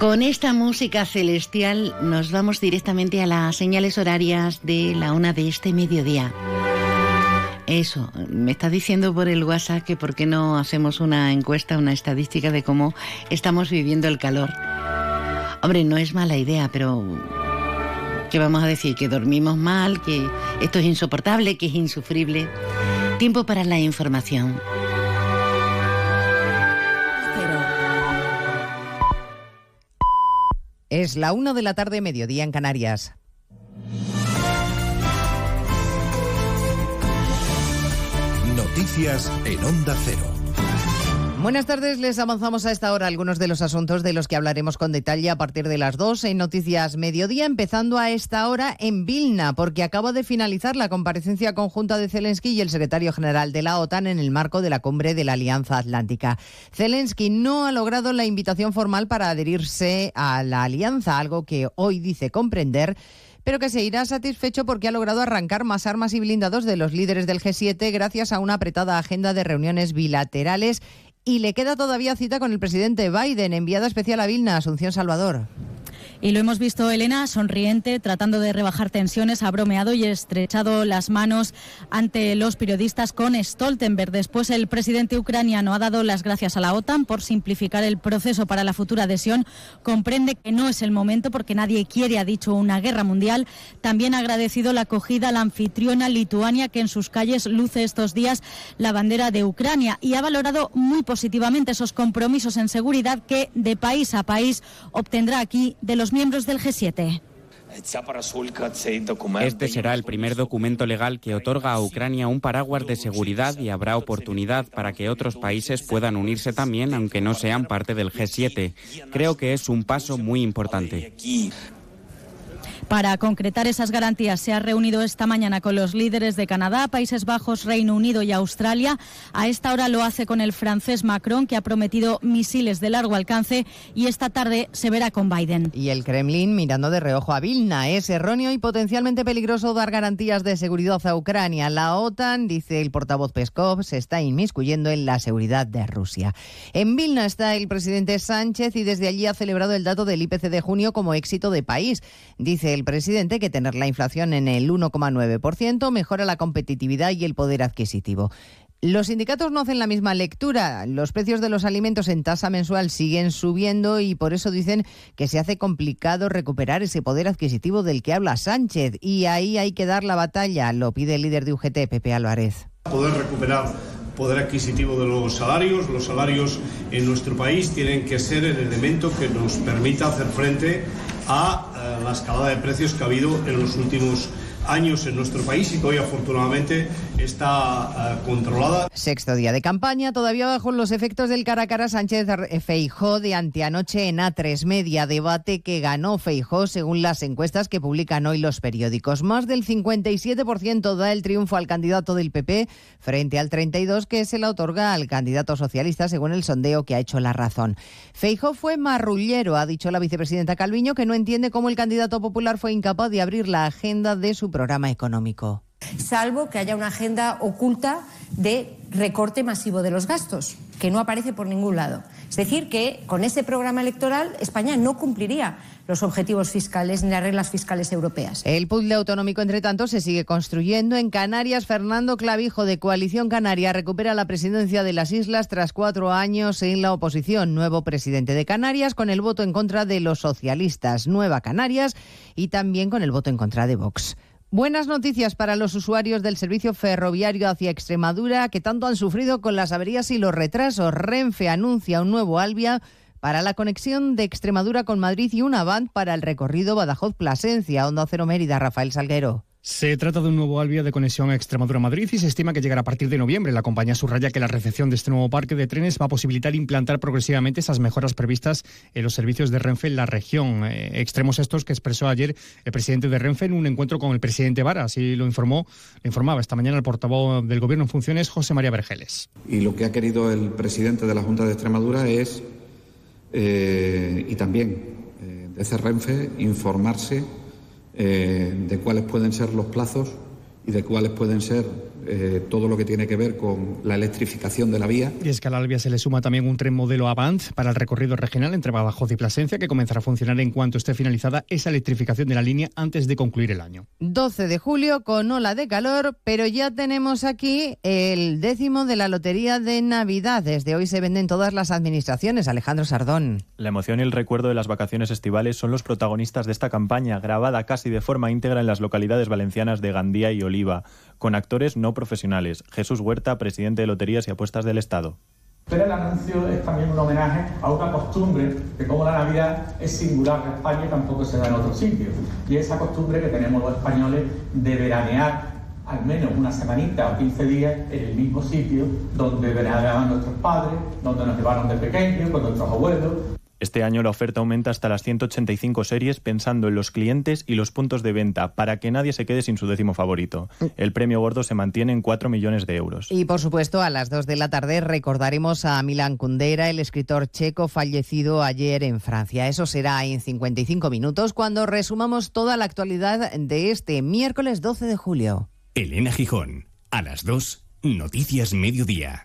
Con esta música celestial nos vamos directamente a las señales horarias de la una de este mediodía. Eso, me está diciendo por el WhatsApp que por qué no hacemos una encuesta, una estadística de cómo estamos viviendo el calor. Hombre, no es mala idea, pero ¿qué vamos a decir? Que dormimos mal, que esto es insoportable, que es insufrible. Tiempo para la información. Es la una de la tarde, mediodía en Canarias. Noticias en Onda Cero. Buenas tardes, les avanzamos a esta hora algunos de los asuntos de los que hablaremos con detalle a partir de las 2 en Noticias Mediodía, empezando a esta hora en Vilna, porque acaba de finalizar la comparecencia conjunta de Zelensky y el secretario general de la OTAN en el marco de la cumbre de la Alianza Atlántica. Zelensky no ha logrado la invitación formal para adherirse a la alianza, algo que hoy dice comprender pero que se irá satisfecho porque ha logrado arrancar más armas y blindados de los líderes del G7 gracias a una apretada agenda de reuniones bilaterales y le queda todavía cita con el presidente Biden, enviada especial a Vilna, Asunción Salvador. Y lo hemos visto, Elena, sonriente, tratando de rebajar tensiones, ha bromeado y estrechado las manos ante los periodistas con Stoltenberg. Después, el presidente ucraniano ha dado las gracias a la OTAN por simplificar el proceso para la futura adhesión. Comprende que no es el momento porque nadie quiere, ha dicho, una guerra mundial. También ha agradecido la acogida a la anfitriona Lituania, que en sus calles luce estos días la bandera de Ucrania y ha valorado muy positivamente esos compromisos en seguridad que de país a país obtendrá aquí de los miembros del G7. Este será el primer documento legal que otorga a Ucrania un paraguas de seguridad y habrá oportunidad para que otros países puedan unirse también, aunque no sean parte del G7. Creo que es un paso muy importante. Para concretar esas garantías se ha reunido esta mañana con los líderes de Canadá, Países Bajos, Reino Unido y Australia. A esta hora lo hace con el francés Macron, que ha prometido misiles de largo alcance, y esta tarde se verá con Biden. Y el Kremlin mirando de reojo a Vilna. Es erróneo y potencialmente peligroso dar garantías de seguridad a Ucrania. La OTAN, dice el portavoz Peskov, se está inmiscuyendo en la seguridad de Rusia. En Vilna está el presidente Sánchez y desde allí ha celebrado el dato del IPC de junio como éxito de país. Dice el el presidente que tener la inflación en el 1,9% mejora la competitividad y el poder adquisitivo. Los sindicatos no hacen la misma lectura. Los precios de los alimentos en tasa mensual siguen subiendo y por eso dicen que se hace complicado recuperar ese poder adquisitivo del que habla Sánchez. Y ahí hay que dar la batalla, lo pide el líder de UGT, Pepe Álvarez. Poder recuperar poder adquisitivo de los salarios. Los salarios en nuestro país tienen que ser el elemento que nos permita hacer frente a eh, la escalada de precios que ha habido en los últimos años en nuestro país y que hoy afortunadamente está uh, controlada. Sexto día de campaña, todavía bajo los efectos del cara a cara Sánchez Feijó de anteanoche en A3 Media, debate que ganó Feijó según las encuestas que publican hoy los periódicos. Más del 57% da el triunfo al candidato del PP frente al 32% que se le otorga al candidato socialista según el sondeo que ha hecho La Razón. Feijó fue marrullero, ha dicho la vicepresidenta Calviño, que no entiende cómo el candidato popular fue incapaz de abrir la agenda de su programa económico. Salvo que haya una agenda oculta de recorte masivo de los gastos, que no aparece por ningún lado. Es decir, que con ese programa electoral España no cumpliría los objetivos fiscales ni las reglas fiscales europeas. El puzzle autonómico, entre tanto, se sigue construyendo. En Canarias, Fernando Clavijo, de Coalición Canaria, recupera la presidencia de las islas tras cuatro años en la oposición. Nuevo presidente de Canarias, con el voto en contra de los socialistas. Nueva Canarias y también con el voto en contra de Vox. Buenas noticias para los usuarios del servicio ferroviario hacia Extremadura que tanto han sufrido con las averías y los retrasos. Renfe anuncia un nuevo Albia para la conexión de Extremadura con Madrid y una van para el recorrido Badajoz-Plasencia, Onda Cero Mérida, Rafael Salguero. Se trata de un nuevo albia de conexión Extremadura-Madrid y se estima que llegará a partir de noviembre. La compañía subraya que la recepción de este nuevo parque de trenes va a posibilitar implantar progresivamente esas mejoras previstas en los servicios de Renfe en la región. Eh, extremos estos que expresó ayer el presidente de Renfe en un encuentro con el presidente Vara. Así lo informó, lo informaba esta mañana el portavoz del Gobierno en funciones, José María Vergeles. Y lo que ha querido el presidente de la Junta de Extremadura es, eh, y también eh, desde Renfe, informarse eh, de cuáles pueden ser los plazos y de cuáles pueden ser eh, todo lo que tiene que ver con la electrificación de la vía. Y es que a la Albia se le suma también un tren modelo Avant para el recorrido regional entre Badajoz y Plasencia, que comenzará a funcionar en cuanto esté finalizada esa electrificación de la línea antes de concluir el año. 12 de julio con ola de calor, pero ya tenemos aquí el décimo de la Lotería de Navidad. Desde hoy se venden todas las administraciones. Alejandro Sardón. La emoción y el recuerdo de las vacaciones estivales son los protagonistas de esta campaña, grabada casi de forma íntegra en las localidades valencianas de Gandía y Oliva, con actores no profesionales. Jesús Huerta, presidente de Loterías y Apuestas del Estado. Pero el anuncio es también un homenaje a una costumbre que como la Navidad es singular en España y tampoco se da en otros sitios. Y esa costumbre que tenemos los españoles de veranear al menos una semanita o 15 días en el mismo sitio donde veraneaban nuestros padres, donde nos llevaron de pequeños, con nuestros abuelos. Este año la oferta aumenta hasta las 185 series pensando en los clientes y los puntos de venta para que nadie se quede sin su décimo favorito. El premio gordo se mantiene en 4 millones de euros. Y por supuesto, a las 2 de la tarde recordaremos a Milan Kundera, el escritor checo fallecido ayer en Francia. Eso será en 55 minutos cuando resumamos toda la actualidad de este miércoles 12 de julio. Elena Gijón, a las 2, Noticias Mediodía.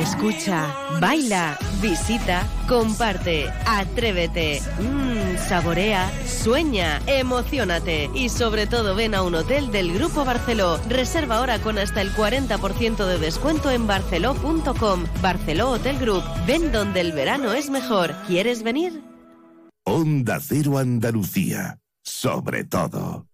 Escucha, baila, visita, comparte, atrévete, mmm, saborea, sueña, emocionate y sobre todo ven a un hotel del Grupo Barceló. Reserva ahora con hasta el 40% de descuento en barceló.com. Barceló Hotel Group. Ven donde el verano es mejor. ¿Quieres venir? Onda Cero Andalucía. Sobre todo.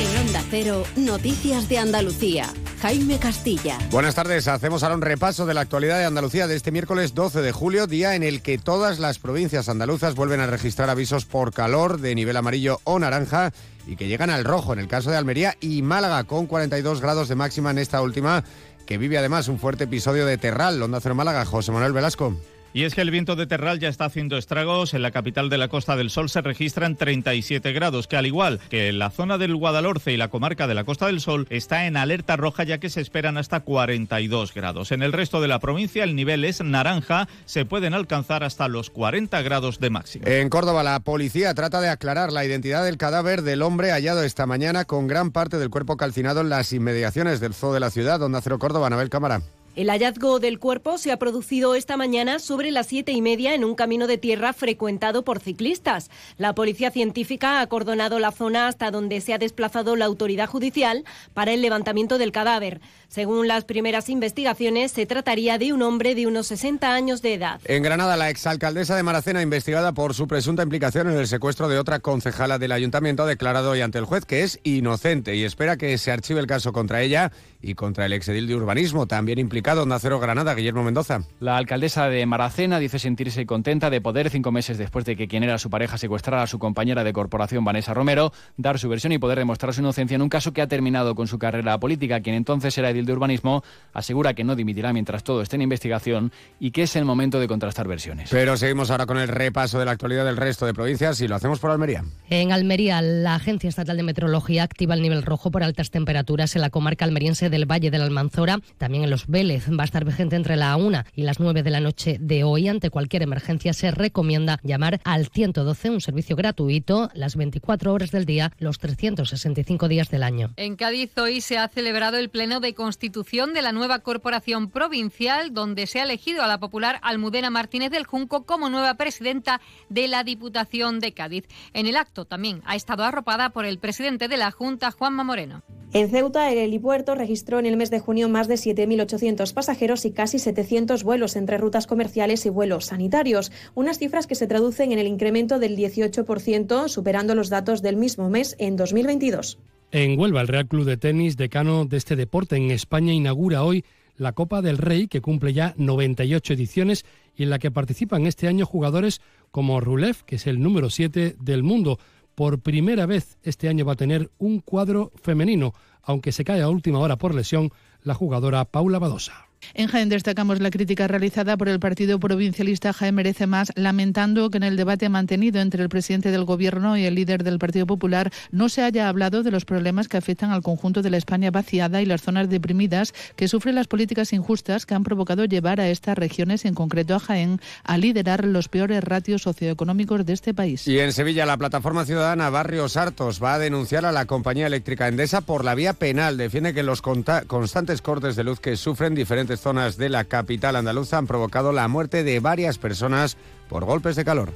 En Onda Cero, Noticias de Andalucía. Jaime Castilla. Buenas tardes, hacemos ahora un repaso de la actualidad de Andalucía de este miércoles 12 de julio, día en el que todas las provincias andaluzas vuelven a registrar avisos por calor de nivel amarillo o naranja y que llegan al rojo en el caso de Almería y Málaga con 42 grados de máxima en esta última, que vive además un fuerte episodio de Terral, Onda Cero Málaga, José Manuel Velasco. Y es que el viento de Terral ya está haciendo estragos. En la capital de la Costa del Sol se registran 37 grados, que al igual que en la zona del Guadalhorce y la comarca de la Costa del Sol, está en alerta roja ya que se esperan hasta 42 grados. En el resto de la provincia el nivel es naranja, se pueden alcanzar hasta los 40 grados de máximo. En Córdoba la policía trata de aclarar la identidad del cadáver del hombre hallado esta mañana con gran parte del cuerpo calcinado en las inmediaciones del zoo de la ciudad, donde Acero Córdoba, Anabel Cámara. El hallazgo del cuerpo se ha producido esta mañana sobre las siete y media en un camino de tierra frecuentado por ciclistas. La policía científica ha acordonado la zona hasta donde se ha desplazado la autoridad judicial para el levantamiento del cadáver. Según las primeras investigaciones, se trataría de un hombre de unos 60 años de edad. En Granada, la exalcaldesa de Maracena, investigada por su presunta implicación en el secuestro de otra concejala del ayuntamiento, ha declarado hoy ante el juez que es inocente y espera que se archive el caso contra ella y contra el exedil de urbanismo, también implicado en Nacero Granada, Guillermo Mendoza. La alcaldesa de Maracena dice sentirse contenta de poder, cinco meses después de que quien era su pareja secuestrara a su compañera de corporación, Vanessa Romero, dar su versión y poder demostrar su inocencia en un caso que ha terminado con su carrera política. Quien entonces era edil de urbanismo asegura que no dimitirá mientras todo esté en investigación y que es el momento de contrastar versiones. Pero seguimos ahora con el repaso de la actualidad del resto de provincias y lo hacemos por Almería. En Almería, la Agencia Estatal de Meteorología activa el nivel rojo por altas temperaturas en la comarca almeriense de del Valle de la Almanzora. También en los Vélez va a estar vigente entre la 1 y las 9 de la noche de hoy. Ante cualquier emergencia se recomienda llamar al 112, un servicio gratuito, las 24 horas del día, los 365 días del año. En Cádiz hoy se ha celebrado el pleno de constitución de la nueva corporación provincial, donde se ha elegido a la popular Almudena Martínez del Junco como nueva presidenta de la Diputación de Cádiz. En el acto también ha estado arropada por el presidente de la Junta, Juanma Moreno. En Ceuta, el helipuerto registró en el mes de junio más de 7.800 pasajeros y casi 700 vuelos entre rutas comerciales y vuelos sanitarios, unas cifras que se traducen en el incremento del 18%, superando los datos del mismo mes en 2022. En Huelva, el Real Club de Tenis, decano de este deporte en España, inaugura hoy la Copa del Rey, que cumple ya 98 ediciones y en la que participan este año jugadores como Rulev, que es el número 7 del mundo. Por primera vez este año va a tener un cuadro femenino, aunque se cae a última hora por lesión la jugadora Paula Badosa. En Jaén destacamos la crítica realizada por el partido provincialista Jaén Merece Más, lamentando que en el debate mantenido entre el presidente del Gobierno y el líder del Partido Popular no se haya hablado de los problemas que afectan al conjunto de la España vaciada y las zonas deprimidas que sufren las políticas injustas que han provocado llevar a estas regiones, en concreto a Jaén, a liderar los peores ratios socioeconómicos de este país. Y en Sevilla, la plataforma ciudadana Barrios Hartos va a denunciar a la compañía eléctrica Endesa por la vía penal. Defiende que los constantes cortes de luz que sufren diferentes zonas de la capital andaluza han provocado la muerte de varias personas por golpes de calor.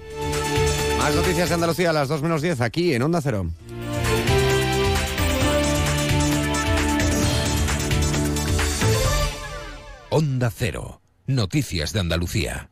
Más noticias de Andalucía a las 2 menos 10 aquí en Onda Cero. Onda Cero. Noticias de Andalucía.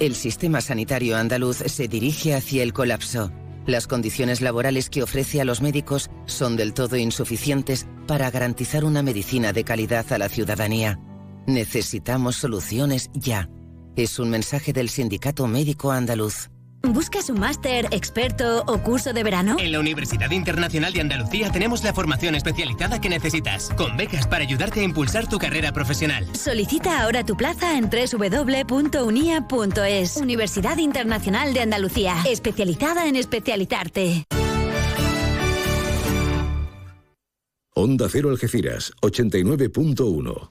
El sistema sanitario andaluz se dirige hacia el colapso. Las condiciones laborales que ofrece a los médicos son del todo insuficientes para garantizar una medicina de calidad a la ciudadanía. Necesitamos soluciones ya. Es un mensaje del Sindicato Médico Andaluz. ¿Buscas un máster, experto o curso de verano? En la Universidad Internacional de Andalucía tenemos la formación especializada que necesitas, con becas para ayudarte a impulsar tu carrera profesional. Solicita ahora tu plaza en www.unia.es. Universidad Internacional de Andalucía, especializada en especializarte. Onda Cero Algeciras, 89.1.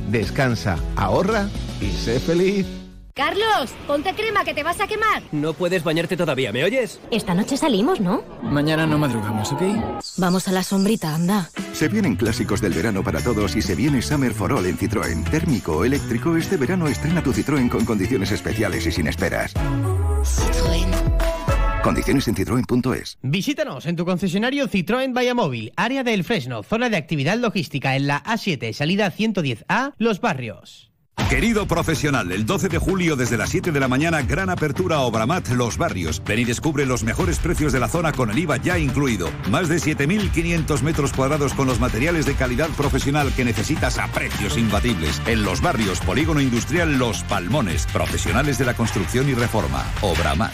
Descansa, ahorra y sé feliz. Carlos, ponte crema que te vas a quemar. No puedes bañarte todavía, ¿me oyes? Esta noche salimos, ¿no? Mañana no madrugamos, ¿ok? Vamos a la sombrita, anda. Se vienen clásicos del verano para todos y se viene Summer for All en Citroën. Térmico o eléctrico, este verano estrena tu Citroën con condiciones especiales y sin esperas. Citroën. Condiciones en citroen.es. Visítanos en tu concesionario Citroën Móvil, área del Fresno, zona de actividad logística en la A7, salida 110A, Los Barrios. Querido profesional, el 12 de julio desde las 7 de la mañana, gran apertura a Obramat Los Barrios. Ven y descubre los mejores precios de la zona con el IVA ya incluido. Más de 7.500 metros cuadrados con los materiales de calidad profesional que necesitas a precios imbatibles. En Los Barrios, Polígono Industrial Los Palmones. Profesionales de la construcción y reforma. Obramat.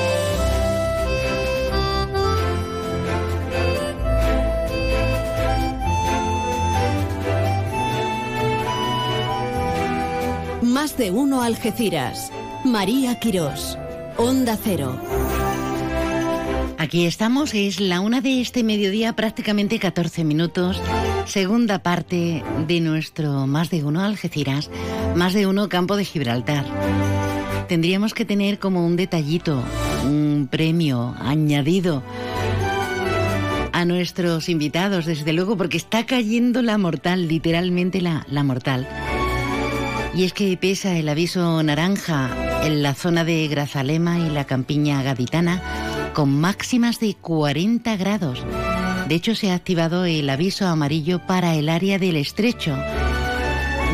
Más de uno Algeciras. María Quirós. Onda Cero. Aquí estamos, es la una de este mediodía, prácticamente 14 minutos. Segunda parte de nuestro Más de uno Algeciras, Más de uno Campo de Gibraltar. Tendríamos que tener como un detallito, un premio añadido a nuestros invitados, desde luego, porque está cayendo la mortal, literalmente la, la mortal. Y es que pesa el aviso naranja en la zona de Grazalema y la campiña gaditana con máximas de 40 grados. De hecho, se ha activado el aviso amarillo para el área del estrecho,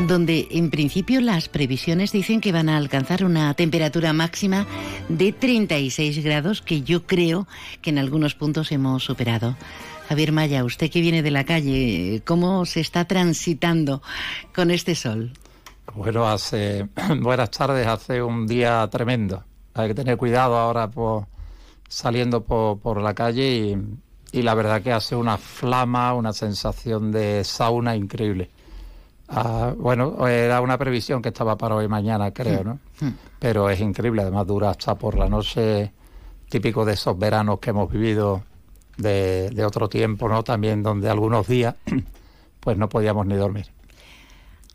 donde en principio las previsiones dicen que van a alcanzar una temperatura máxima de 36 grados, que yo creo que en algunos puntos hemos superado. Javier Maya, usted que viene de la calle, ¿cómo se está transitando con este sol? Bueno, hace buenas tardes, hace un día tremendo. Hay que tener cuidado ahora por, saliendo por, la calle y, la verdad que hace una flama, una sensación de sauna increíble. Ah, bueno, era una previsión que estaba para hoy mañana, creo, ¿no? Hmm. Hmm. Pero es increíble, además dura hasta por la noche, típico de esos veranos que hemos vivido de, de otro tiempo, ¿no? También donde algunos días pues no podíamos ni dormir.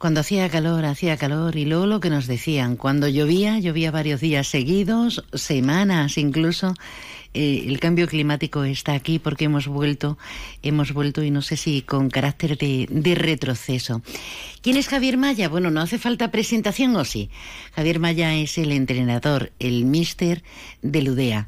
Cuando hacía calor, hacía calor y luego lo que nos decían, cuando llovía, llovía varios días seguidos, semanas incluso. Eh, el cambio climático está aquí porque hemos vuelto, hemos vuelto y no sé si con carácter de, retroceso. ¿Quién es Javier Maya? Bueno, no hace falta presentación o sí. Javier Maya es el entrenador, el mister de Ludea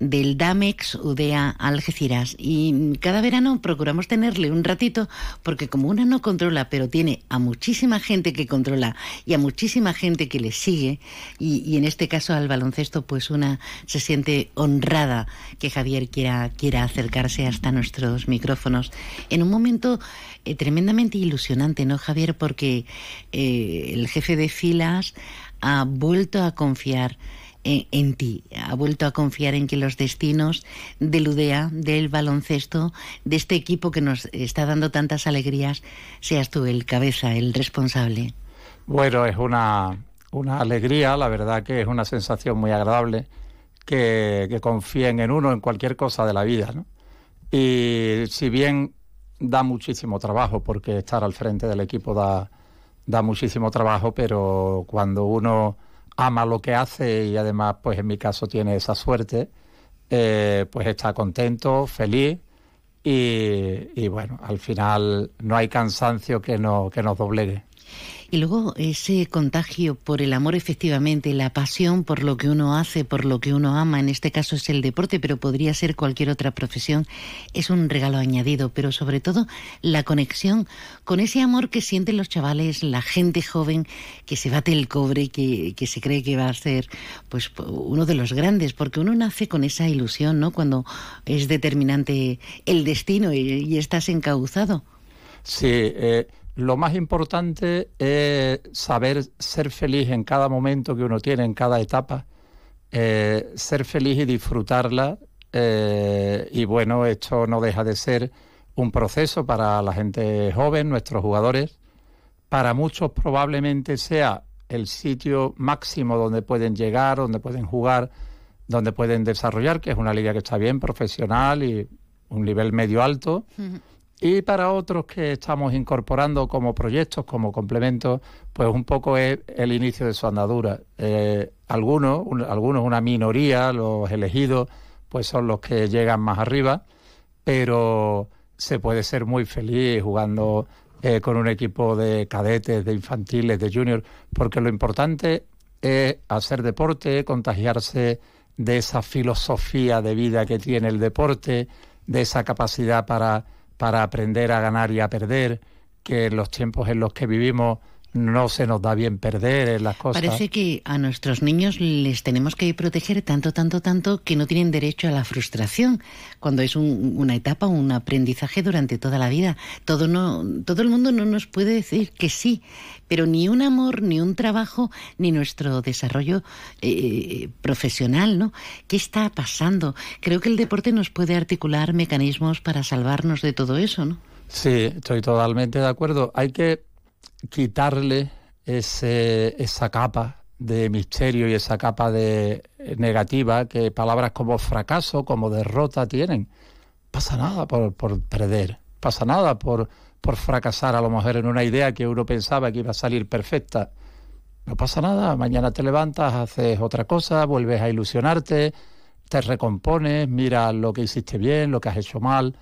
del Damex Udea Algeciras y cada verano procuramos tenerle un ratito porque como una no controla pero tiene a muchísima gente que controla y a muchísima gente que le sigue y, en este caso al baloncesto pues una se siente honrada que Javier quiera, quiera acercarse hasta nuestros micrófonos en un momento eh, tremendamente ilusionante, ¿no Javier? Porque eh, el jefe de filas ha vuelto a confiar en, ti. Ha vuelto a confiar en que los destinos del UDEA, del baloncesto, de este equipo que nos está dando tantas alegrías, seas tú el cabeza, el responsable. Bueno, es una, una alegría, la verdad que es una sensación muy agradable que, que confíen en uno en cualquier cosa de la vida. ¿no? Y si bien da muchísimo trabajo, porque estar al frente del equipo da, da muchísimo trabajo, pero cuando uno ama lo que hace y además, pues en mi caso tiene esa suerte, eh, pues está contento, feliz y, y, bueno, al final no hay cansancio que, no, que nos doblegue. Y luego ese contagio por el amor efectivamente, la pasión por lo que uno hace, por lo que uno ama, en este caso es el deporte, pero podría ser cualquier otra profesión, es un regalo añadido, pero sobre todo la conexión con ese amor que sienten los chavales, la gente joven que se bate el cobre, que, que se cree que va a ser pues uno de los grandes, porque uno nace con esa ilusión, ¿no? Cuando es determinante el destino y, y estás encauzado. Sí, eh, lo más importante es saber ser feliz en cada momento que uno tiene, en cada etapa, eh, ser feliz y disfrutarla. Eh, y bueno, esto no deja de ser un proceso para la gente joven, nuestros jugadores. Para muchos probablemente sea el sitio máximo donde pueden llegar, donde pueden jugar, donde pueden desarrollar, que es una liga que está bien, profesional y un nivel medio alto. Y para otros que estamos incorporando como proyectos, como complementos, pues un poco es el inicio de su andadura. Eh, algunos, algunos, una minoría, los elegidos, pues son los que llegan más arriba, pero se puede ser muy feliz jugando eh, con un equipo de cadetes, de infantiles, de juniors, porque lo importante es hacer deporte, contagiarse de esa filosofía de vida que tiene el deporte, de esa capacidad para para aprender a ganar y a perder, que en los tiempos en los que vivimos no se nos da bien perder en las cosas. Parece que a nuestros niños les tenemos que proteger tanto, tanto, tanto que no tienen derecho a la frustración, cuando es una etapa, un aprendizaje durante toda la vida. Todo, no, todo el mundo no nos puede decir que sí, pero ni un amor, ni un trabajo, ni nuestro desarrollo eh, profesional, ¿no? ¿Qué está pasando? Creo que el deporte nos puede articular mecanismos para salvarnos de todo eso, ¿no? Sí, estoy totalmente de acuerdo. Hay que quitarle ese, esa capa de misterio y esa capa de negativa que palabras como fracaso, como derrota tienen. Pasa nada por, por perder, pasa nada por, por fracasar a lo mejor en una idea que uno pensaba que iba a salir perfecta. No pasa nada, mañana te levantas, haces otra cosa, vuelves a ilusionarte, te recompones, miras lo que hiciste bien, lo que has hecho mal.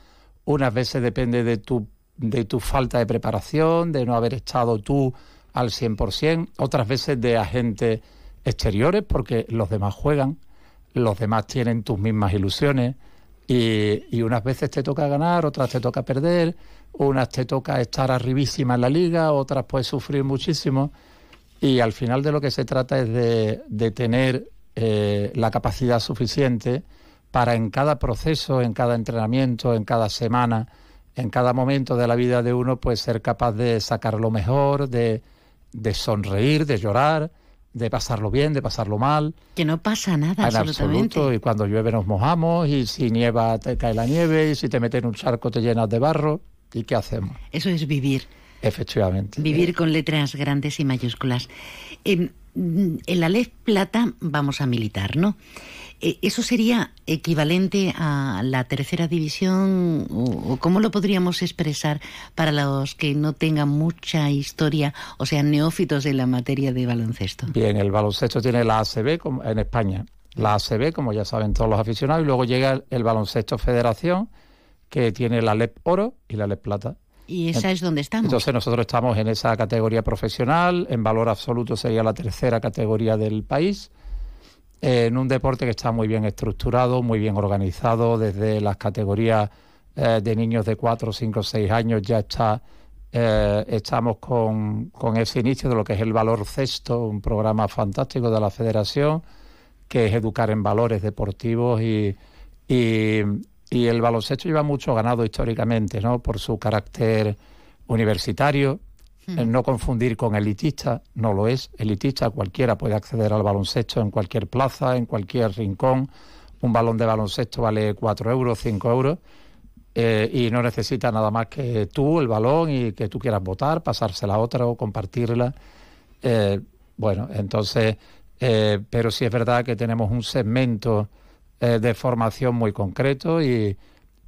Unas veces depende de tu de tu falta de preparación, de no haber estado tú al 100%, otras veces de agentes exteriores porque los demás juegan, los demás tienen tus mismas ilusiones y, y unas veces te toca ganar, otras te toca perder, unas te toca estar arribísima en la liga, otras puedes sufrir muchísimo y al final de lo que se trata es de, de tener eh, la capacidad suficiente para en cada proceso, en cada entrenamiento, en cada semana, en cada momento de la vida de uno, pues ser capaz de sacar lo mejor, de, de sonreír, de llorar, de pasarlo bien, de pasarlo mal. Que no pasa nada, En absolutamente. absoluto. Y cuando llueve nos mojamos, y si nieva te cae la nieve, y si te metes en un charco te llenas de barro. ¿Y qué hacemos? Eso es vivir. Efectivamente. Vivir con letras grandes y mayúsculas. En, en la LEF Plata vamos a militar, ¿no? Eh, ¿Eso sería equivalente a la tercera división o, cómo lo podríamos expresar para los que no tengan mucha historia o sean neófitos en la materia de baloncesto? Bien, el baloncesto tiene la ACB en España. La ACB, como ya saben todos los aficionados, y luego llega el baloncesto federación, que tiene la LEP Oro y la LEP Plata. Y esa es donde estamos. Entonces nosotros estamos en esa categoría profesional, en valor absoluto sería la tercera categoría del país, en un deporte que está muy bien estructurado, muy bien organizado, desde las categorías eh, de niños de 4, 5, 6 años ya está, eh, estamos con, con ese inicio de lo que es el valor cesto, un programa fantástico de la federación, que es educar en valores deportivos y, y, y el baloncesto lleva mucho ganado históricamente, ¿no? Por su carácter universitario, Hmm. el no confundir con elitista, no lo es. Elitista cualquiera puede acceder al baloncesto en cualquier plaza, en cualquier rincón. Un balón de baloncesto vale 4 euros, 5 euros. eh, y no necesita nada más que tú, el balón, y que tú quieras votar, pasársela a otra o compartirla. Eh, bueno, entonces, eh, pero sí es verdad que tenemos un segmento eh, de formación muy concreto y,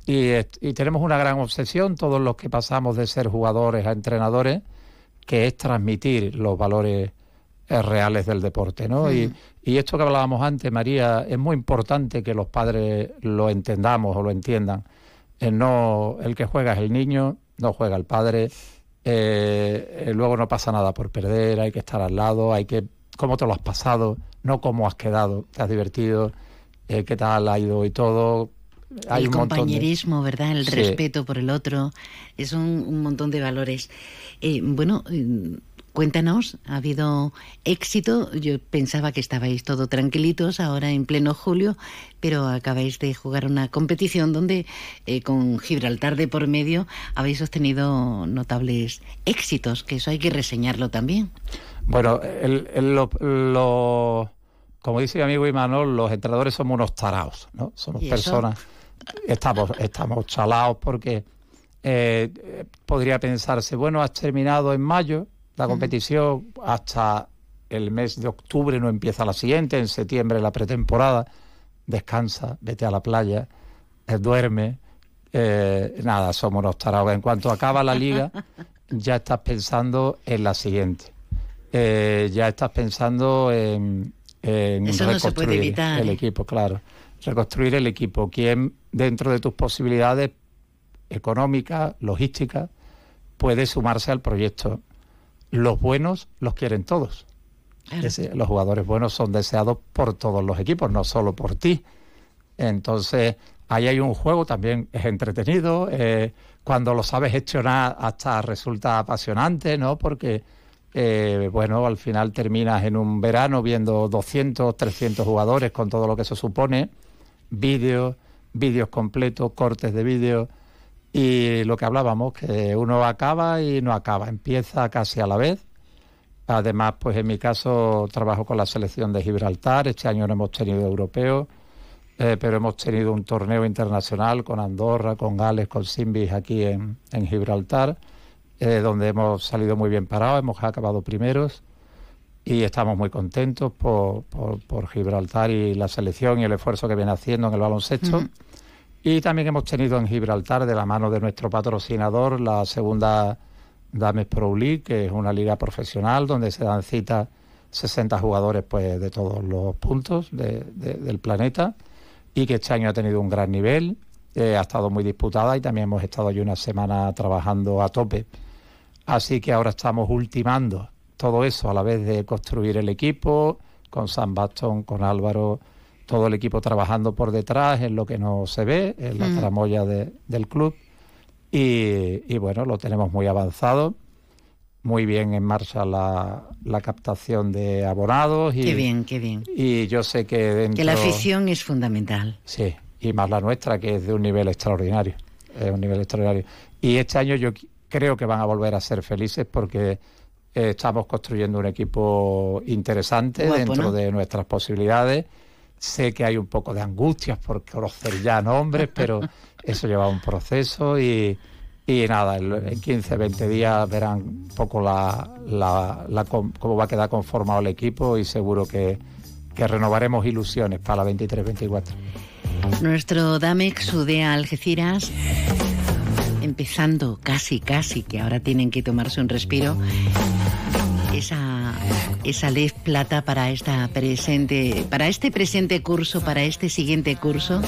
y, tenemos una gran obsesión, todos los que pasamos de ser jugadores a entrenadores, que es transmitir los valores eh, reales del deporte, ¿no? Y, y esto que hablábamos antes, María, es muy importante que los padres lo entendamos o lo entiendan. Eh, no, el que juega es el niño, no juega el padre. eh, eh, luego no pasa nada por perder, hay que estar al lado, hay que cómo te lo has pasado, no cómo has quedado, te has divertido, eh, qué tal ha ido y todo. Hay el un montón de- compañerismo, ¿verdad? El Sí. respeto por el otro. Es un, un montón de valores. Eh, bueno, eh, cuéntanos, ¿ha habido éxito? Yo pensaba que estabais todo tranquilitos ahora en pleno julio, pero acabáis de jugar una competición donde eh, con Gibraltar de por medio habéis obtenido notables éxitos, que eso hay que reseñarlo también. Bueno, el- el- lo, lo- como dice mi amigo Imanol, los entrenadores somos unos taraos, ¿no? Somos personas, estamos, estamos chalaos porque eh, podría pensarse, bueno, has terminado en mayo la competición, hasta el mes de octubre no empieza la siguiente, en septiembre la pretemporada, descansa, vete a la playa, eh, duerme, eh, nada, somos unos taraos. En cuanto acaba la liga, ya estás pensando en la siguiente. Eh, ya estás pensando en, en Eso no se puede reconstruir evitar, el ¿eh? equipo, claro. Reconstruir el equipo. ¿Quién, dentro de tus posibilidades económicas, logísticas, puede sumarse al proyecto? Los buenos los quieren todos. Ese- los jugadores buenos son deseados por todos los equipos, no solo por ti. Entonces, ahí hay un juego, también es entretenido. eh, cuando lo sabes gestionar, hasta resulta apasionante, ¿no? Porque, eh, bueno, al final terminas en un verano viendo 200, 300 jugadores con todo lo que eso supone, vídeos, vídeos completos, cortes de vídeos. Y lo que hablábamos, que uno acaba y no acaba, empieza casi a la vez. Además, pues en mi caso trabajo con la selección de Gibraltar, este año no hemos tenido europeo, eh, pero hemos tenido un torneo internacional con Andorra, con Gales, con Simbis aquí en Gibraltar, eh, donde hemos salido muy bien parados, hemos acabado primeros y estamos muy contentos por, por- por Gibraltar y la selección y el esfuerzo que viene haciendo en el baloncesto. Y también hemos tenido en Gibraltar, de la mano de nuestro patrocinador, la segunda Dames Pro League, que es una liga profesional donde se dan cita 60 jugadores pues, de todos los puntos de- de- del planeta y que este año ha tenido un gran nivel, eh, ha estado muy disputada y también hemos estado allí una semana trabajando a tope. Así que ahora estamos ultimando todo eso a la vez de construir el equipo, con San Bastón, con Álvaro, todo el equipo trabajando por detrás en lo que no se ve, en la Mm. tramoya de- del club. Y, y bueno, lo tenemos muy avanzado, muy bien en marcha la, la captación de abonados. Y, Qué bien, qué bien. Y yo sé que dentro... Que la afición es fundamental. Sí, y más la nuestra, que es de un nivel extraordinario. Es un nivel extraordinario. Y este año yo creo que van a volver a ser felices porque estamos construyendo un equipo interesante Guapo, dentro ¿no? de nuestras posibilidades. Sé que hay un poco de angustias por conocer ya nombres, pero eso lleva un proceso y, y nada, en 15, 20 días verán un poco la, la- cómo va a quedar conformado el equipo y seguro que, que renovaremos ilusiones para la 23-24. Nuestro Damex Udea Algeciras, empezando casi, casi, que ahora tienen que tomarse un respiro, esa, esa ley plata para esta presente, para este presente curso, para este siguiente curso,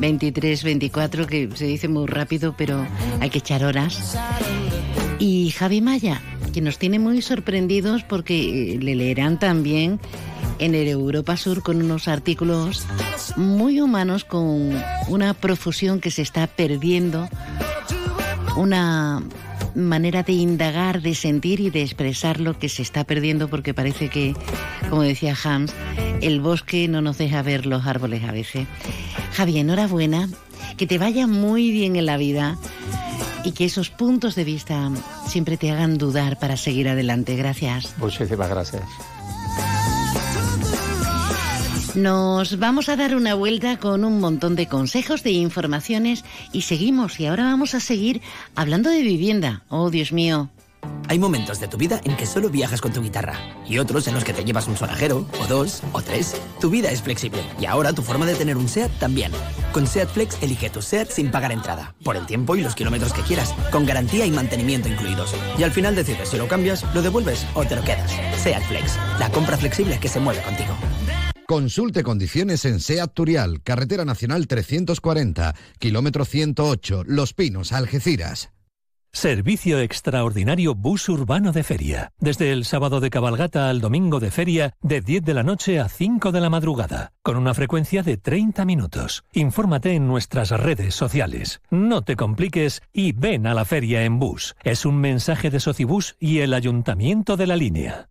23-24, que se dice muy rápido, pero hay que echar horas. Y Javi Maya, que nos tiene muy sorprendidos porque eh, le leerán también en el Europa Sur con unos artículos muy humanos, con una profusión que se está perdiendo, una manera de indagar, de sentir y de expresar lo que se está perdiendo porque parece que, como decía Hams, el bosque no nos deja ver los árboles a veces. Javi, enhorabuena, que te vaya muy bien en la vida y que esos puntos de vista siempre te hagan dudar para seguir adelante. Gracias. Muchísimas gracias. Nos vamos a dar una vuelta con un montón de consejos, de informaciones y seguimos. Y ahora vamos a seguir hablando de vivienda. Oh, Dios mío. Hay momentos de tu vida en que solo viajas con tu guitarra y otros en los que te llevas un sonajero, o dos, o tres. Tu vida es flexible y ahora tu forma de tener un SEAT también. Con SEAT Flex elige tu SEAT sin pagar entrada, por el tiempo y los kilómetros que quieras, con garantía y mantenimiento incluidos. Y al final decides si lo cambias, lo devuelves o te lo quedas. SEAT Flex, la compra flexible que se mueve contigo. Consulte condiciones en SEAT Turial, Carretera Nacional 340, kilómetro 108, Los Pinos, Algeciras. Servicio extraordinario bus urbano de feria. Desde el sábado de cabalgata al domingo de feria, de 10 de la noche a 5 de la madrugada, con una frecuencia de 30 minutos. Infórmate en nuestras redes sociales. No te compliques y ven a la feria en bus. Es un mensaje de Socibus y el Ayuntamiento de la Línea.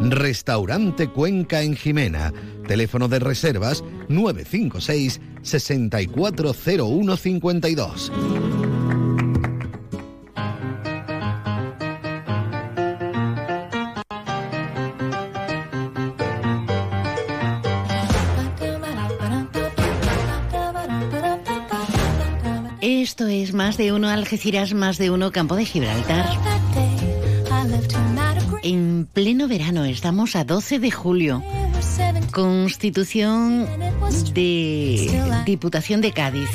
Restaurante Cuenca en Jimena. Teléfono de reservas 956 640152. Esto es más de uno Algeciras, más de uno Campo de Gibraltar. En pleno verano, estamos a 12 de julio. Constitución de Diputación de Cádiz.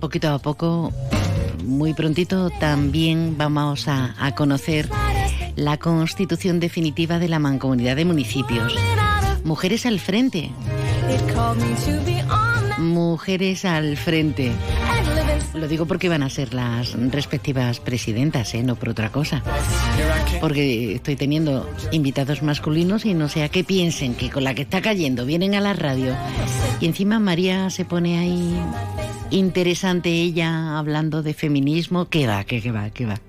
Poquito a poco, muy prontito, también vamos a, a conocer la constitución definitiva de la Mancomunidad de Municipios. Mujeres al frente. Mujeres al frente. Lo digo porque van a ser las respectivas presidentas, ¿eh? no por otra cosa. Porque estoy teniendo invitados masculinos y no sé a qué piensen que con la que está cayendo vienen a la radio. Y encima María se pone ahí interesante ella hablando de feminismo. Que va, que, que va, que va.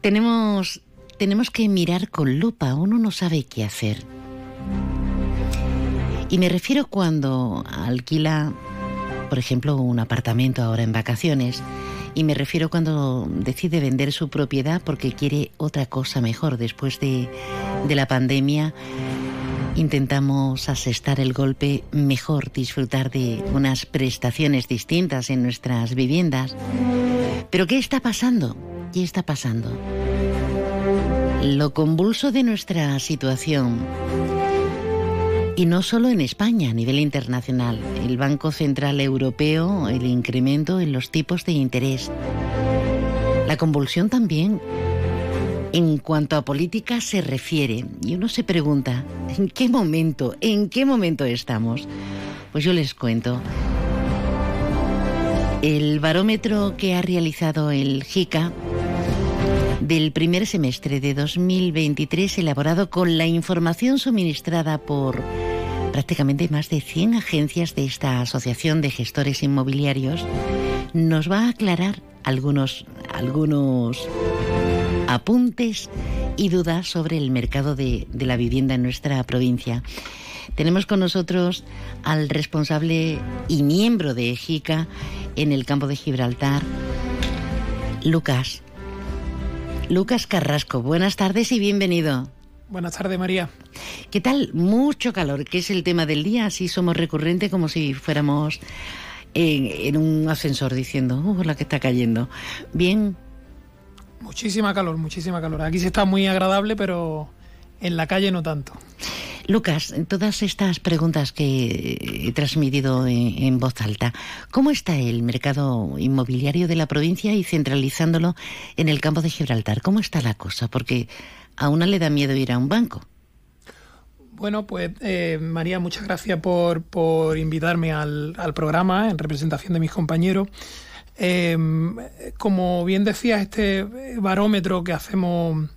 tenemos, tenemos que mirar con lupa, uno no sabe qué hacer. Y me refiero cuando alquila, por ejemplo, un apartamento ahora en vacaciones, y me refiero cuando decide vender su propiedad porque quiere otra cosa mejor. Después de, de la pandemia intentamos asestar el golpe mejor, disfrutar de unas prestaciones distintas en nuestras viviendas. Pero ¿qué está pasando? ¿Qué está pasando? Lo convulso de nuestra situación y no solo en España, a nivel internacional. El Banco Central Europeo, el incremento en los tipos de interés. La convulsión también en cuanto a política se refiere. Y uno se pregunta, ¿en qué momento, en qué momento estamos? Pues yo les cuento. El barómetro que ha realizado el JICA del primer semestre de 2023, elaborado con la información suministrada por prácticamente más de 100 agencias de esta Asociación de Gestores Inmobiliarios, nos va a aclarar algunos, algunos apuntes y dudas sobre el mercado de, la vivienda en nuestra provincia. Tenemos con nosotros al responsable y miembro de EJICA en el campo de Gibraltar, Lucas. Lucas Carrasco, buenas tardes y bienvenido. Buenas tardes, María. ¿Qué tal? Mucho calor, que es el tema del día, así somos recurrentes como si fuéramos en, en un ascensor diciendo, uh, la que está cayendo. Bien. Muchísima calor, muchísima calor. Aquí se está muy agradable, pero en la calle no tanto. Lucas, todas estas preguntas que he transmitido en, en, voz alta, ¿cómo está el mercado inmobiliario de la provincia y centralizándolo en el campo de Gibraltar? ¿Cómo está la cosa? Porque a una le da miedo ir a un banco. Bueno, pues eh, María, muchas gracias por, por invitarme al, al, programa en representación de mis compañeros. Eh, como bien decías, este barómetro que hacemos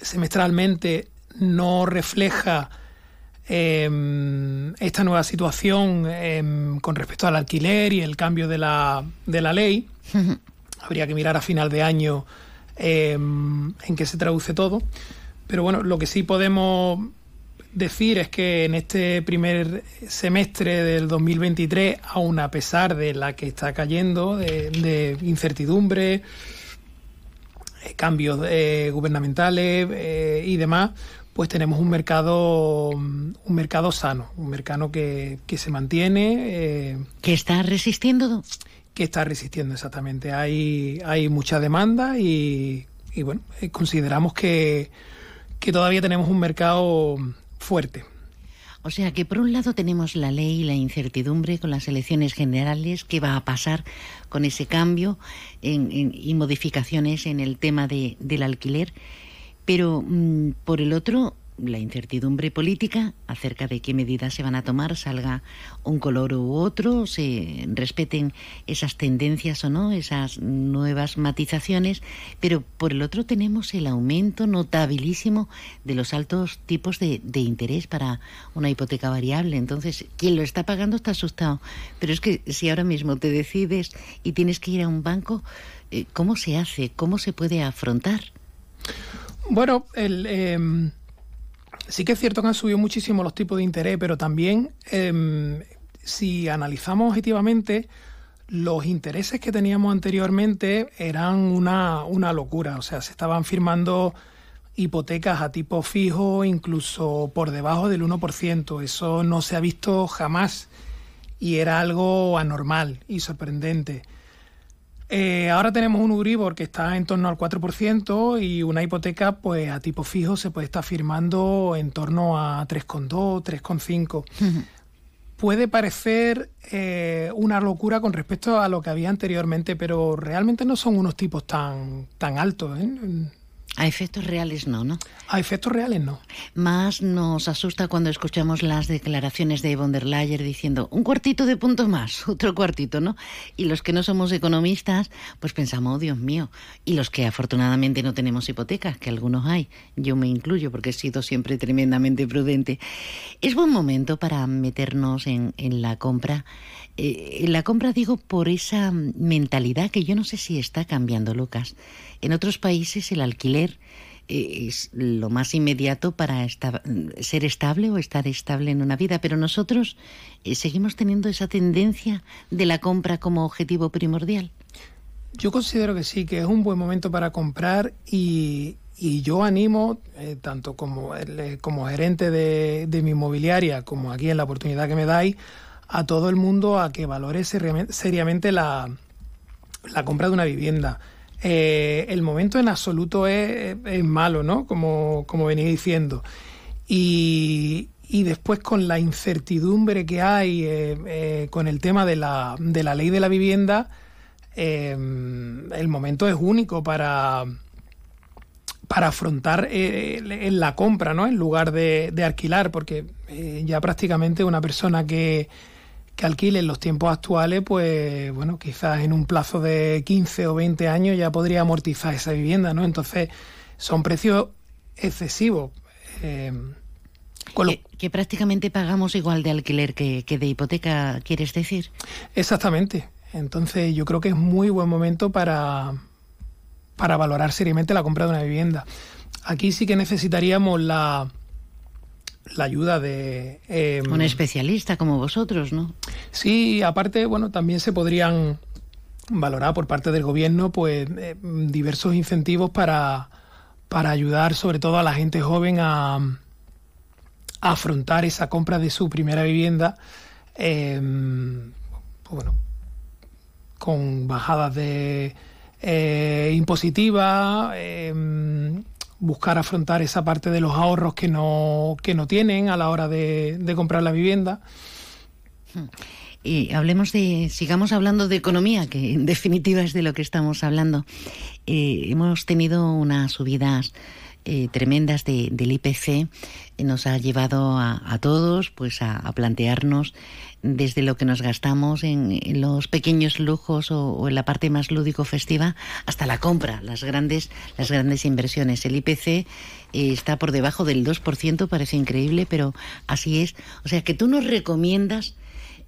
semestralmente no refleja eh, esta nueva situación eh, con respecto al alquiler y el cambio de la, de la ley. Habría que mirar a final de año eh, en qué se traduce todo. Pero bueno, lo que sí podemos decir es que en este primer semestre del 2023, aun a pesar de la que está cayendo, de, de incertidumbre, cambios eh, gubernamentales eh, y demás, pues tenemos un mercado un mercado sano, un mercado que, que se mantiene. Eh, ¿Que está resistiendo? Que está resistiendo, exactamente. Hay, hay mucha demanda y, y bueno, eh, consideramos que, que todavía tenemos un mercado fuerte. O sea que por un lado tenemos la ley y la incertidumbre con las elecciones generales, qué va a pasar con ese cambio en, en, y modificaciones en el tema de, del alquiler, pero mmm, por el otro la incertidumbre política acerca de qué medidas se van a tomar, salga un color u otro, se respeten esas tendencias o no, esas nuevas matizaciones, pero por el otro tenemos el aumento notabilísimo de los altos tipos de, de interés para una hipoteca variable. Entonces, quien lo está pagando está asustado. Pero es que si ahora mismo te decides y tienes que ir a un banco, eh, ¿cómo se hace? ¿Cómo se puede afrontar? Bueno, el... Eh sí que es cierto que han subido muchísimo los tipos de interés, pero también eh, si analizamos objetivamente, los intereses que teníamos anteriormente eran una, una, locura. O sea, se estaban firmando hipotecas a tipo fijo, incluso por debajo del 1%. Eso no se ha visto jamás y era algo anormal y sorprendente. Eh, ahora tenemos un Uribor que está en torno al 4% y una hipoteca pues a tipo fijo se puede estar firmando en torno a 3,2, 3,5. Puede parecer eh, una locura con respecto a lo que había anteriormente, pero realmente no son unos tipos tan, tan altos. ¿eh? A efectos reales no, ¿no? A efectos reales no. Más nos asusta cuando escuchamos las declaraciones de von der Leyen diciendo un cuartito de punto más, otro cuartito, ¿no? Y los que no somos economistas, pues pensamos, oh, Dios mío. Y los que afortunadamente no tenemos hipotecas, que algunos hay, yo me incluyo porque he sido siempre tremendamente prudente. Es buen momento para meternos en, en la compra. Eh, la compra digo por esa mentalidad que yo no sé si está cambiando, Lucas. En otros países el alquiler eh, es lo más inmediato para ser estable o estar estable en una vida, pero nosotros eh, seguimos teniendo esa tendencia de la compra como objetivo primordial. Yo considero que sí, que es un buen momento para comprar y, yo animo, tanto como, como gerente de, de mi inmobiliaria como aquí en la oportunidad que me dais, a todo el mundo a que valore seriamente la, la compra de una vivienda eh, el momento en absoluto es, malo, ¿no? Como, como venía diciendo. Y, después con la incertidumbre que hay eh, eh, con el tema de la, de la ley de la vivienda, el momento es único para, para afrontar la compra, ¿no? En lugar de, de alquilar, porque ya prácticamente una persona que que alquile en los tiempos actuales, pues bueno, quizás en un plazo de 15 o 20 años ya podría amortizar esa vivienda, ¿no? Entonces, son precios excesivos. Eh, que, prácticamente pagamos igual de alquiler que, de hipoteca, ¿quieres decir? Exactamente. Entonces, yo creo que es muy buen momento para, para valorar seriamente la compra de una vivienda. Aquí sí que necesitaríamos la, la ayuda de... Em, un especialista como vosotros, ¿no? Sí, aparte, bueno, también se podrían valorar por parte del gobierno pues eh, diversos incentivos para, para ayudar sobre todo a la gente joven a, afrontar esa compra de su primera vivienda pues, bueno, con bajadas de eh, impositivas, em, buscar afrontar esa parte de los ahorros que no, que no tienen a la hora de, comprar la vivienda. Y hablemos de, sigamos hablando de economía, que en definitiva es de lo que estamos hablando. Eh, hemos tenido unas subidas eh, tremendas de, del IPC, nos ha llevado a, todos pues a plantearnos desde lo que nos gastamos en, los pequeños lujos o, en la parte más lúdico festiva hasta la compra, las grandes, las grandes inversiones. El IPC eh, está por debajo del 2%, parece increíble, pero así es. O sea que tú nos recomiendas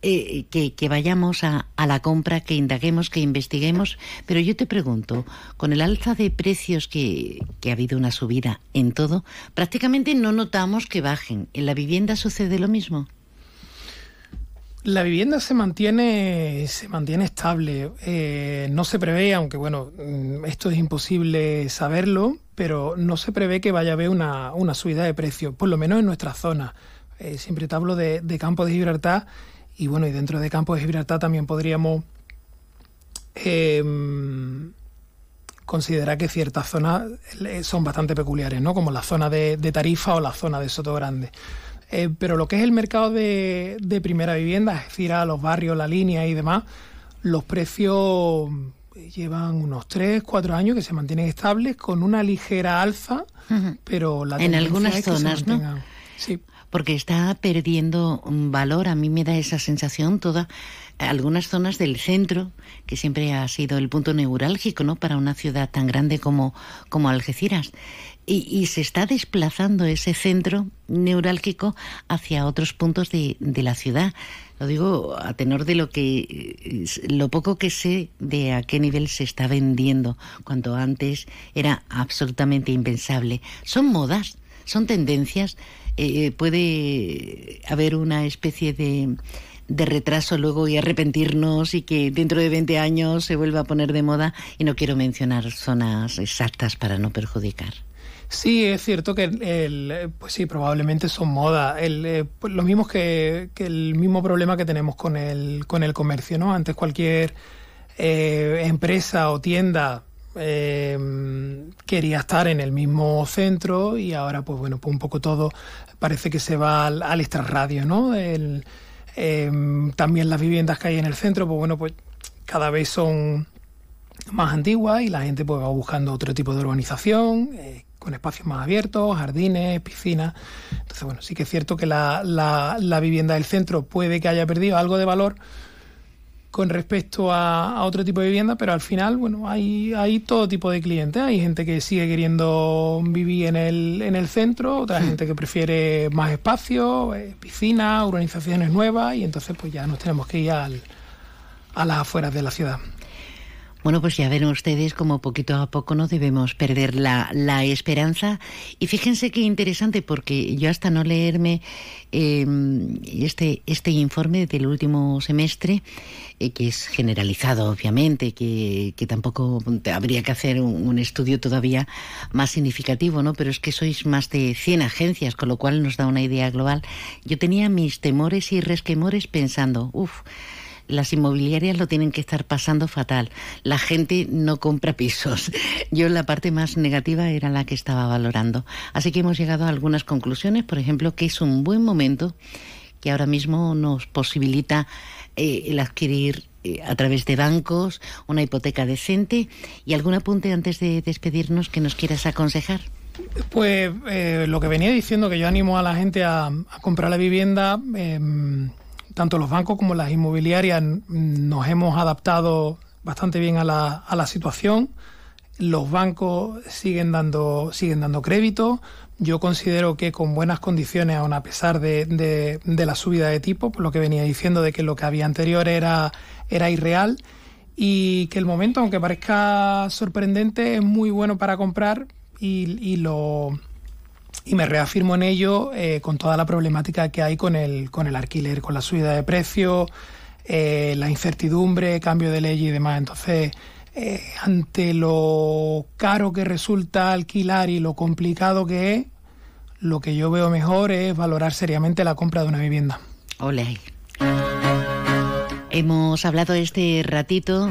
eh, que, vayamos a, a, la compra, que indaguemos, que investiguemos, pero yo te pregunto, con el alza de precios que, que ha habido una subida en todo, prácticamente no notamos que bajen. ¿En la vivienda sucede lo mismo? La vivienda se mantiene, se mantiene estable. Eh, no se prevé, aunque bueno, mm, esto es imposible saberlo, pero no se prevé que vaya a haber una, subida de precios, por lo menos en nuestra zona. Eh, siempre te hablo de, de Campo de Gibraltar y bueno, y dentro de Campo de Gibraltar también podríamos em, considerar que ciertas zonas eh, son bastante peculiares, ¿no? Como la zona de, de Tarifa o la zona de Soto Grande. Eh, pero lo que es el mercado de, primera vivienda, es decir, a los barrios, la línea y demás, los precios llevan unos 3, 4 años que se mantienen estables con una ligera alza, pero la En algunas zonas, ¿no? Sí. Porque está perdiendo valor, a mí me da esa sensación toda algunas zonas del centro, que siempre ha sido el punto neurálgico, ¿no? Para una ciudad tan grande como, como Algeciras y, se está desplazando ese centro neurálgico hacia otros puntos de, la ciudad. Lo digo a tenor de lo que lo poco que sé de a qué nivel se está vendiendo, cuando antes era absolutamente impensable. Son modas, son tendencias. Eh, puede haber una especie de, de retraso luego y arrepentirnos y que dentro de 20 años se vuelva a poner de moda y no quiero mencionar zonas exactas para no perjudicar. Sí, es cierto que el, pues sí, probablemente son moda. El, eh, pues lo mismo que, el mismo problema que tenemos con el, con el comercio, ¿no? Antes cualquier eh, empresa o tienda eh, quería estar en el mismo centro y ahora, pues bueno, pues un poco todo parece que se va al, al extrarradio, ¿no? también las viviendas que hay en el centro, pues bueno, pues cada vez son más antiguas y la gente pues va buscando otro tipo de urbanización, eh, con espacios más abiertos, jardines, piscinas. Entonces, bueno, sí que es cierto que la, la, la vivienda del centro puede que haya perdido algo de valor, con respecto a, otro tipo de vivienda, pero al final, bueno, hay, hay todo tipo de clientes. Hay gente que sigue queriendo vivir en el, en el centro, otra gente que prefiere más espacio, eh, piscinas, urbanizaciones nuevas, y entonces pues ya nos tenemos que ir al, a las afueras de la ciudad. Bueno, pues ya ven ustedes como poquito a poco no debemos perder la, la esperanza. Y fíjense qué interesante, porque yo hasta no leerme em, este, este informe del último semestre, eh, que es generalizado, obviamente, que, que tampoco habría que hacer un, estudio todavía más significativo, ¿no? Pero es que sois más de 100 agencias, con lo cual nos da una idea global. Yo tenía mis temores y resquemores pensando, uff, las inmobiliarias lo tienen que estar pasando fatal. La gente no compra pisos. Yo la parte más negativa era la que estaba valorando. Así que hemos llegado a algunas conclusiones, por ejemplo, que es un buen momento que ahora mismo nos posibilita eh, el adquirir eh, a través de bancos una hipoteca decente y algún apunte antes de despedirnos que nos quieras aconsejar. Pues eh, lo que venía diciendo, que yo animo a la gente a, a comprar la vivienda. Tanto los bancos como las inmobiliarias nos hemos adaptado bastante bien a la, a la situación. Los bancos siguen dando, siguen dando crédito. Yo considero que con buenas condiciones, aun a pesar de, la subida de tipo, por lo que venía diciendo de que lo que había anterior era, irreal y que el momento, aunque parezca sorprendente, es muy bueno para comprar y lo, y me reafirmo en ello eh, con toda la problemática que hay con el, con el alquiler, con la subida de precios, eh, la incertidumbre, cambio de ley y demás. Entonces, eh, ante lo caro que resulta alquilar y lo complicado que es, lo que yo veo mejor es valorar seriamente la compra de una vivienda. Hola. Hemos hablado este ratito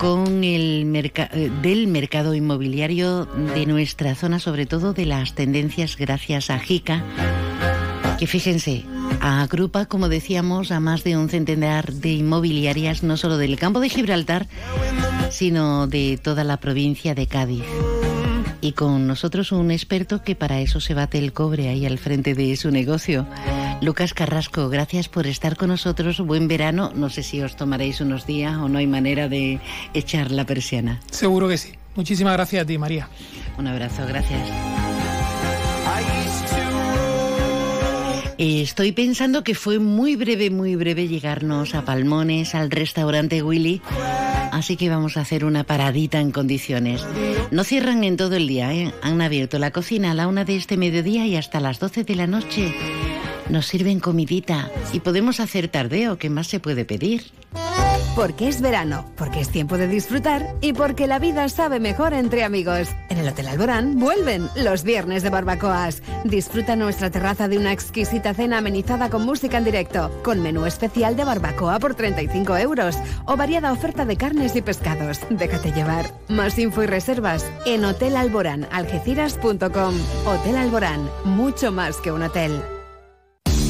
con el merc del mercado inmobiliario de nuestra zona, sobre todo de las tendencias gracias a JICA, que fíjense, agrupa, como decíamos, a más de un centenar de inmobiliarias, no solo del campo de Gibraltar, sino de toda la provincia de Cádiz. Y con nosotros un experto que para eso se bate el cobre ahí al frente de su negocio. Lucas Carrasco, gracias por estar con nosotros. Buen verano. No sé si os tomaréis unos días o no hay manera de echar la persiana. Seguro que sí. Muchísimas gracias a ti, María. Un abrazo, gracias. Estoy pensando que fue muy breve, muy breve llegarnos a Palmones, al restaurante Willy. Así que vamos a hacer una paradita en condiciones. No cierran en todo el día, ¿eh? Han abierto la cocina a la una de este mediodía y hasta las 12 de la noche. Nos sirven comidita y podemos hacer tardeo, ¿qué más se puede pedir? Porque es verano, porque es tiempo de disfrutar y porque la vida sabe mejor entre amigos. En el Hotel Alborán vuelven los viernes de barbacoas. Disfruta nuestra terraza de una exquisita cena amenizada con música en directo, con menú especial de barbacoa por 35 euros o variada oferta de carnes y pescados. Déjate llevar. Más info y reservas en hotelalborán.algeciras.com. Hotel Alborán, mucho más que un hotel.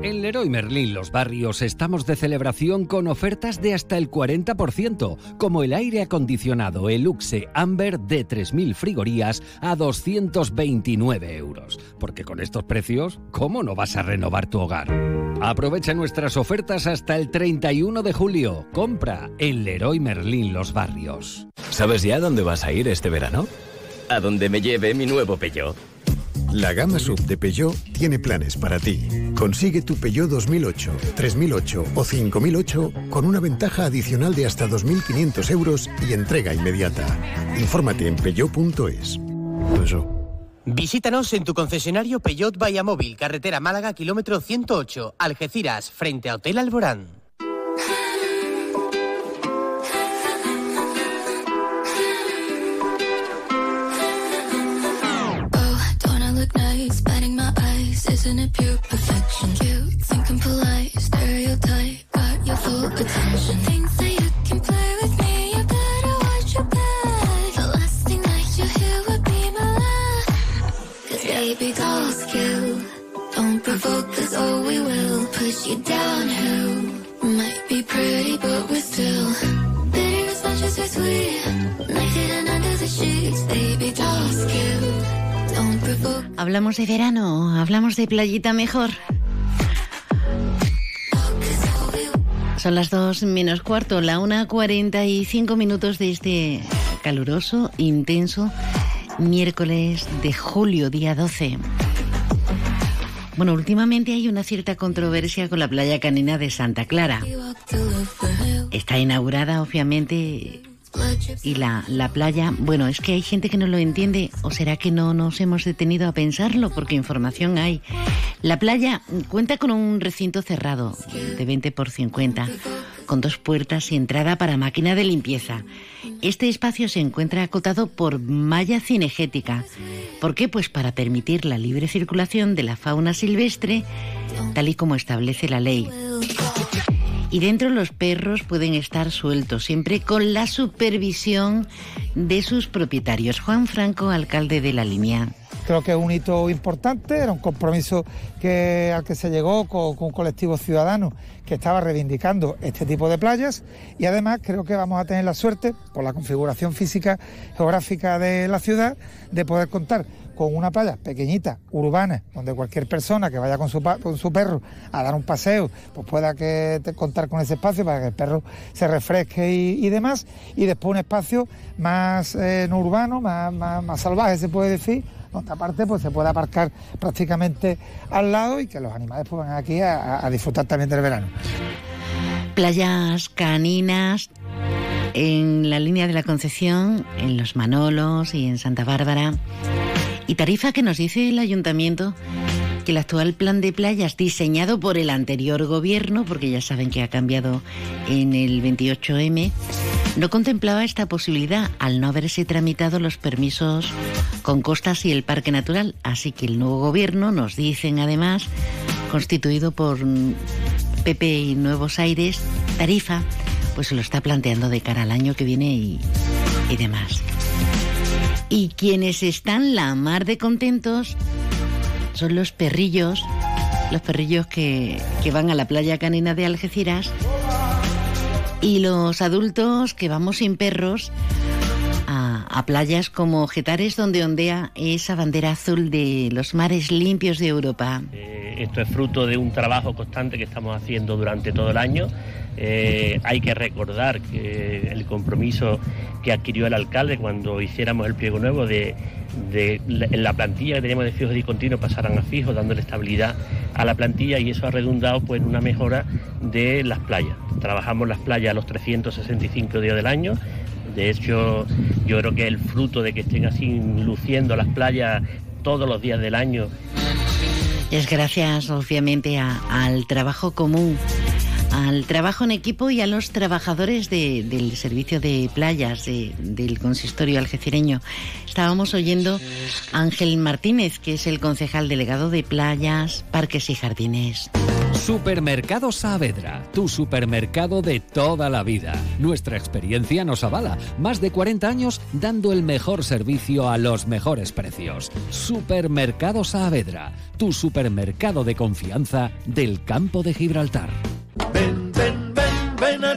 En Leroy Merlin Los Barrios estamos de celebración con ofertas de hasta el 40%, como el aire acondicionado Eluxe Amber de 3.000 frigorías a 229 euros. Porque con estos precios, ¿cómo no vas a renovar tu hogar? Aprovecha nuestras ofertas hasta el 31 de julio. Compra en Leroy Merlin Los Barrios. ¿Sabes ya dónde vas a ir este verano? A donde me lleve mi nuevo Peugeot. La gama sub de Peugeot tiene planes para ti. Consigue tu Peugeot 2008, 3008 o 5008 con una ventaja adicional de hasta 2.500 euros y entrega inmediata. Infórmate en peugeot.es. Visítanos en tu concesionario Peugeot Móvil, carretera Málaga, kilómetro 108, Algeciras, frente a Hotel Alborán. Isn't it pure perfection? Cute, thinking polite, stereotype, got your full attention. Think that you can play with me, you better watch your back. The last thing that you hear would be my laugh. Cause baby dolls kill, don't provoke us or we will push you downhill. Might be pretty, but we're still bitter as much as we're sweet. Naked and under the sheets, baby dolls kill. Hablamos de verano, hablamos de playita mejor. Son las 2 menos cuarto, la 1.45 minutos de este caluroso, intenso miércoles de julio, día 12. Bueno, últimamente hay una cierta controversia con la playa canina de Santa Clara. Está inaugurada, obviamente, y la, la, playa, bueno, es que hay gente que no lo entiende o será que no nos hemos detenido a pensarlo porque información hay. La playa cuenta con un recinto cerrado de 20 por 50 con dos puertas y entrada para máquina de limpieza. Este espacio se encuentra acotado por malla cinegética. ¿Por qué? Pues para permitir la libre circulación de la fauna silvestre tal y como establece la ley. Y dentro los perros pueden estar sueltos, siempre con la supervisión de sus propietarios. Juan Franco, alcalde de La Línea. Creo que es un hito importante, era un compromiso que, al que se llegó con, con un colectivo ciudadano que estaba reivindicando este tipo de playas y además creo que vamos a tener la suerte, por la configuración física geográfica de la ciudad, de poder contar con una playa pequeñita, urbana, donde cualquier persona que vaya con su, con su perro a dar un paseo, pues pueda que, contar con ese espacio para que el perro se refresque y, demás. Y después un espacio más eh, no urbano, más, más, salvaje, se puede decir, donde aparte pues se puede aparcar prácticamente al lado y que los animales pues van aquí a, a disfrutar también del verano. Playas caninas en la línea de la Concepción, en Los Manolos y en Santa Bárbara. Y tarifa que nos dice el ayuntamiento que el actual plan de playas diseñado por el anterior gobierno, porque ya saben que ha cambiado en el 28M, no contemplaba esta posibilidad al no haberse tramitado los permisos con costas y el parque natural. Así que el nuevo gobierno, nos dicen además, constituido por PP y Nuevos Aires, Tarifa, pues se lo está planteando de cara al año que viene y, y demás. Y quienes están la mar de contentos son los perrillos, los perrillos que, que van a la playa canina de Algeciras y los adultos que vamos sin perros a, a, playas como Getares, donde ondea esa bandera azul de los mares limpios de Europa. Eh, esto es fruto de un trabajo constante que estamos haciendo durante todo el año eh, hay que recordar el compromiso que adquirió el alcalde cuando hiciéramos el pliego nuevo de, en la plantilla que teníamos de fijos y continuos pasaran a fijos, dándole estabilidad a la plantilla y eso ha redundado pues, en una mejora de las playas. Trabajamos las playas los 365 días del año. De hecho, yo creo que el fruto de que estén así luciendo las playas todos los días del año. Es gracias, obviamente, al trabajo común al trabajo en equipo y a los trabajadores de- del servicio de playas de- del consistorio algecireño. Estábamos oyendo a Ángel Martínez, que es el concejal delegado de playas, parques y jardines. Supermercado Saavedra, tu supermercado de toda la vida. Nuestra experiencia nos avala. Más de 40 años dando el mejor servicio a los mejores precios. Supermercado Saavedra, tu supermercado de confianza del campo de Gibraltar. Elena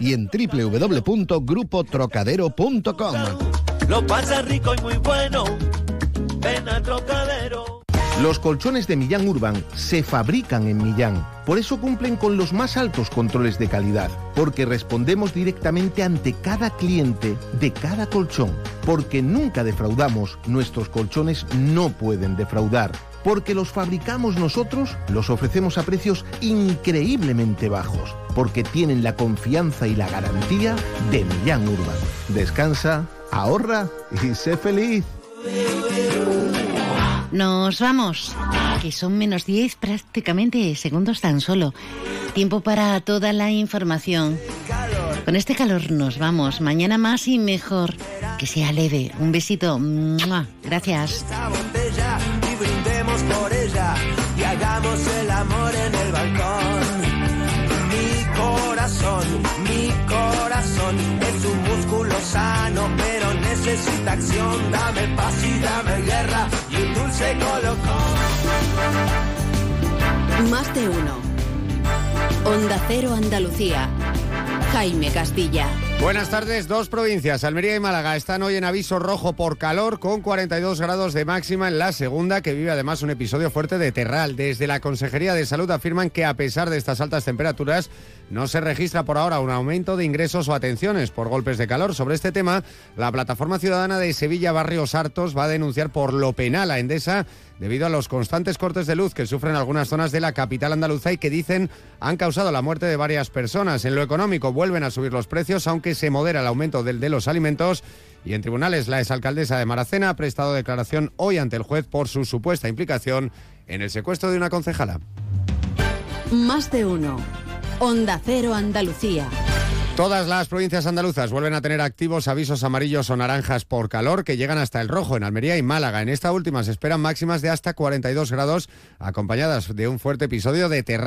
y en www.grupotrocadero.com. Lo pasa rico y muy bueno. Ven a Trocadero. Los colchones de Millán Urban se fabrican en Millán. Por eso cumplen con los más altos controles de calidad. Porque respondemos directamente ante cada cliente de cada colchón. Porque nunca defraudamos. Nuestros colchones no pueden defraudar. Porque los fabricamos nosotros, los ofrecemos a precios increíblemente bajos. Porque tienen la confianza y la garantía de Millán Urban. Descansa, ahorra y sé feliz. Nos vamos, que son menos 10 prácticamente segundos tan solo. Tiempo para toda la información. Con este calor nos vamos. Mañana más y mejor. Que sea leve. Un besito. Gracias. Por ella y hagamos el amor en el balcón. Mi corazón, mi corazón es un músculo sano, pero necesita acción. Dame paz y dame guerra y un dulce colocón. Más de uno. Onda Cero Andalucía. Jaime Castilla. Buenas tardes. Dos provincias, Almería y Málaga, están hoy en aviso rojo por calor con 42 grados de máxima en la segunda, que vive además un episodio fuerte de terral. Desde la Consejería de Salud afirman que a pesar de estas altas temperaturas, no se registra por ahora un aumento de ingresos o atenciones por golpes de calor. Sobre este tema, la Plataforma Ciudadana de Sevilla Barrios Hartos va a denunciar por lo penal a Endesa debido a los constantes cortes de luz que sufren algunas zonas de la capital andaluza y que dicen han causado la muerte de varias personas. En lo económico vuelven a subir los precios, aunque se modera el aumento del de los alimentos. Y en tribunales, la exalcaldesa de Maracena ha prestado declaración hoy ante el juez por su supuesta implicación en el secuestro de una concejala. Más de uno. Onda Cero Andalucía. Todas las provincias andaluzas vuelven a tener activos avisos amarillos o naranjas por calor que llegan hasta el rojo en Almería y Málaga. En esta última se esperan máximas de hasta 42 grados acompañadas de un fuerte episodio de terra.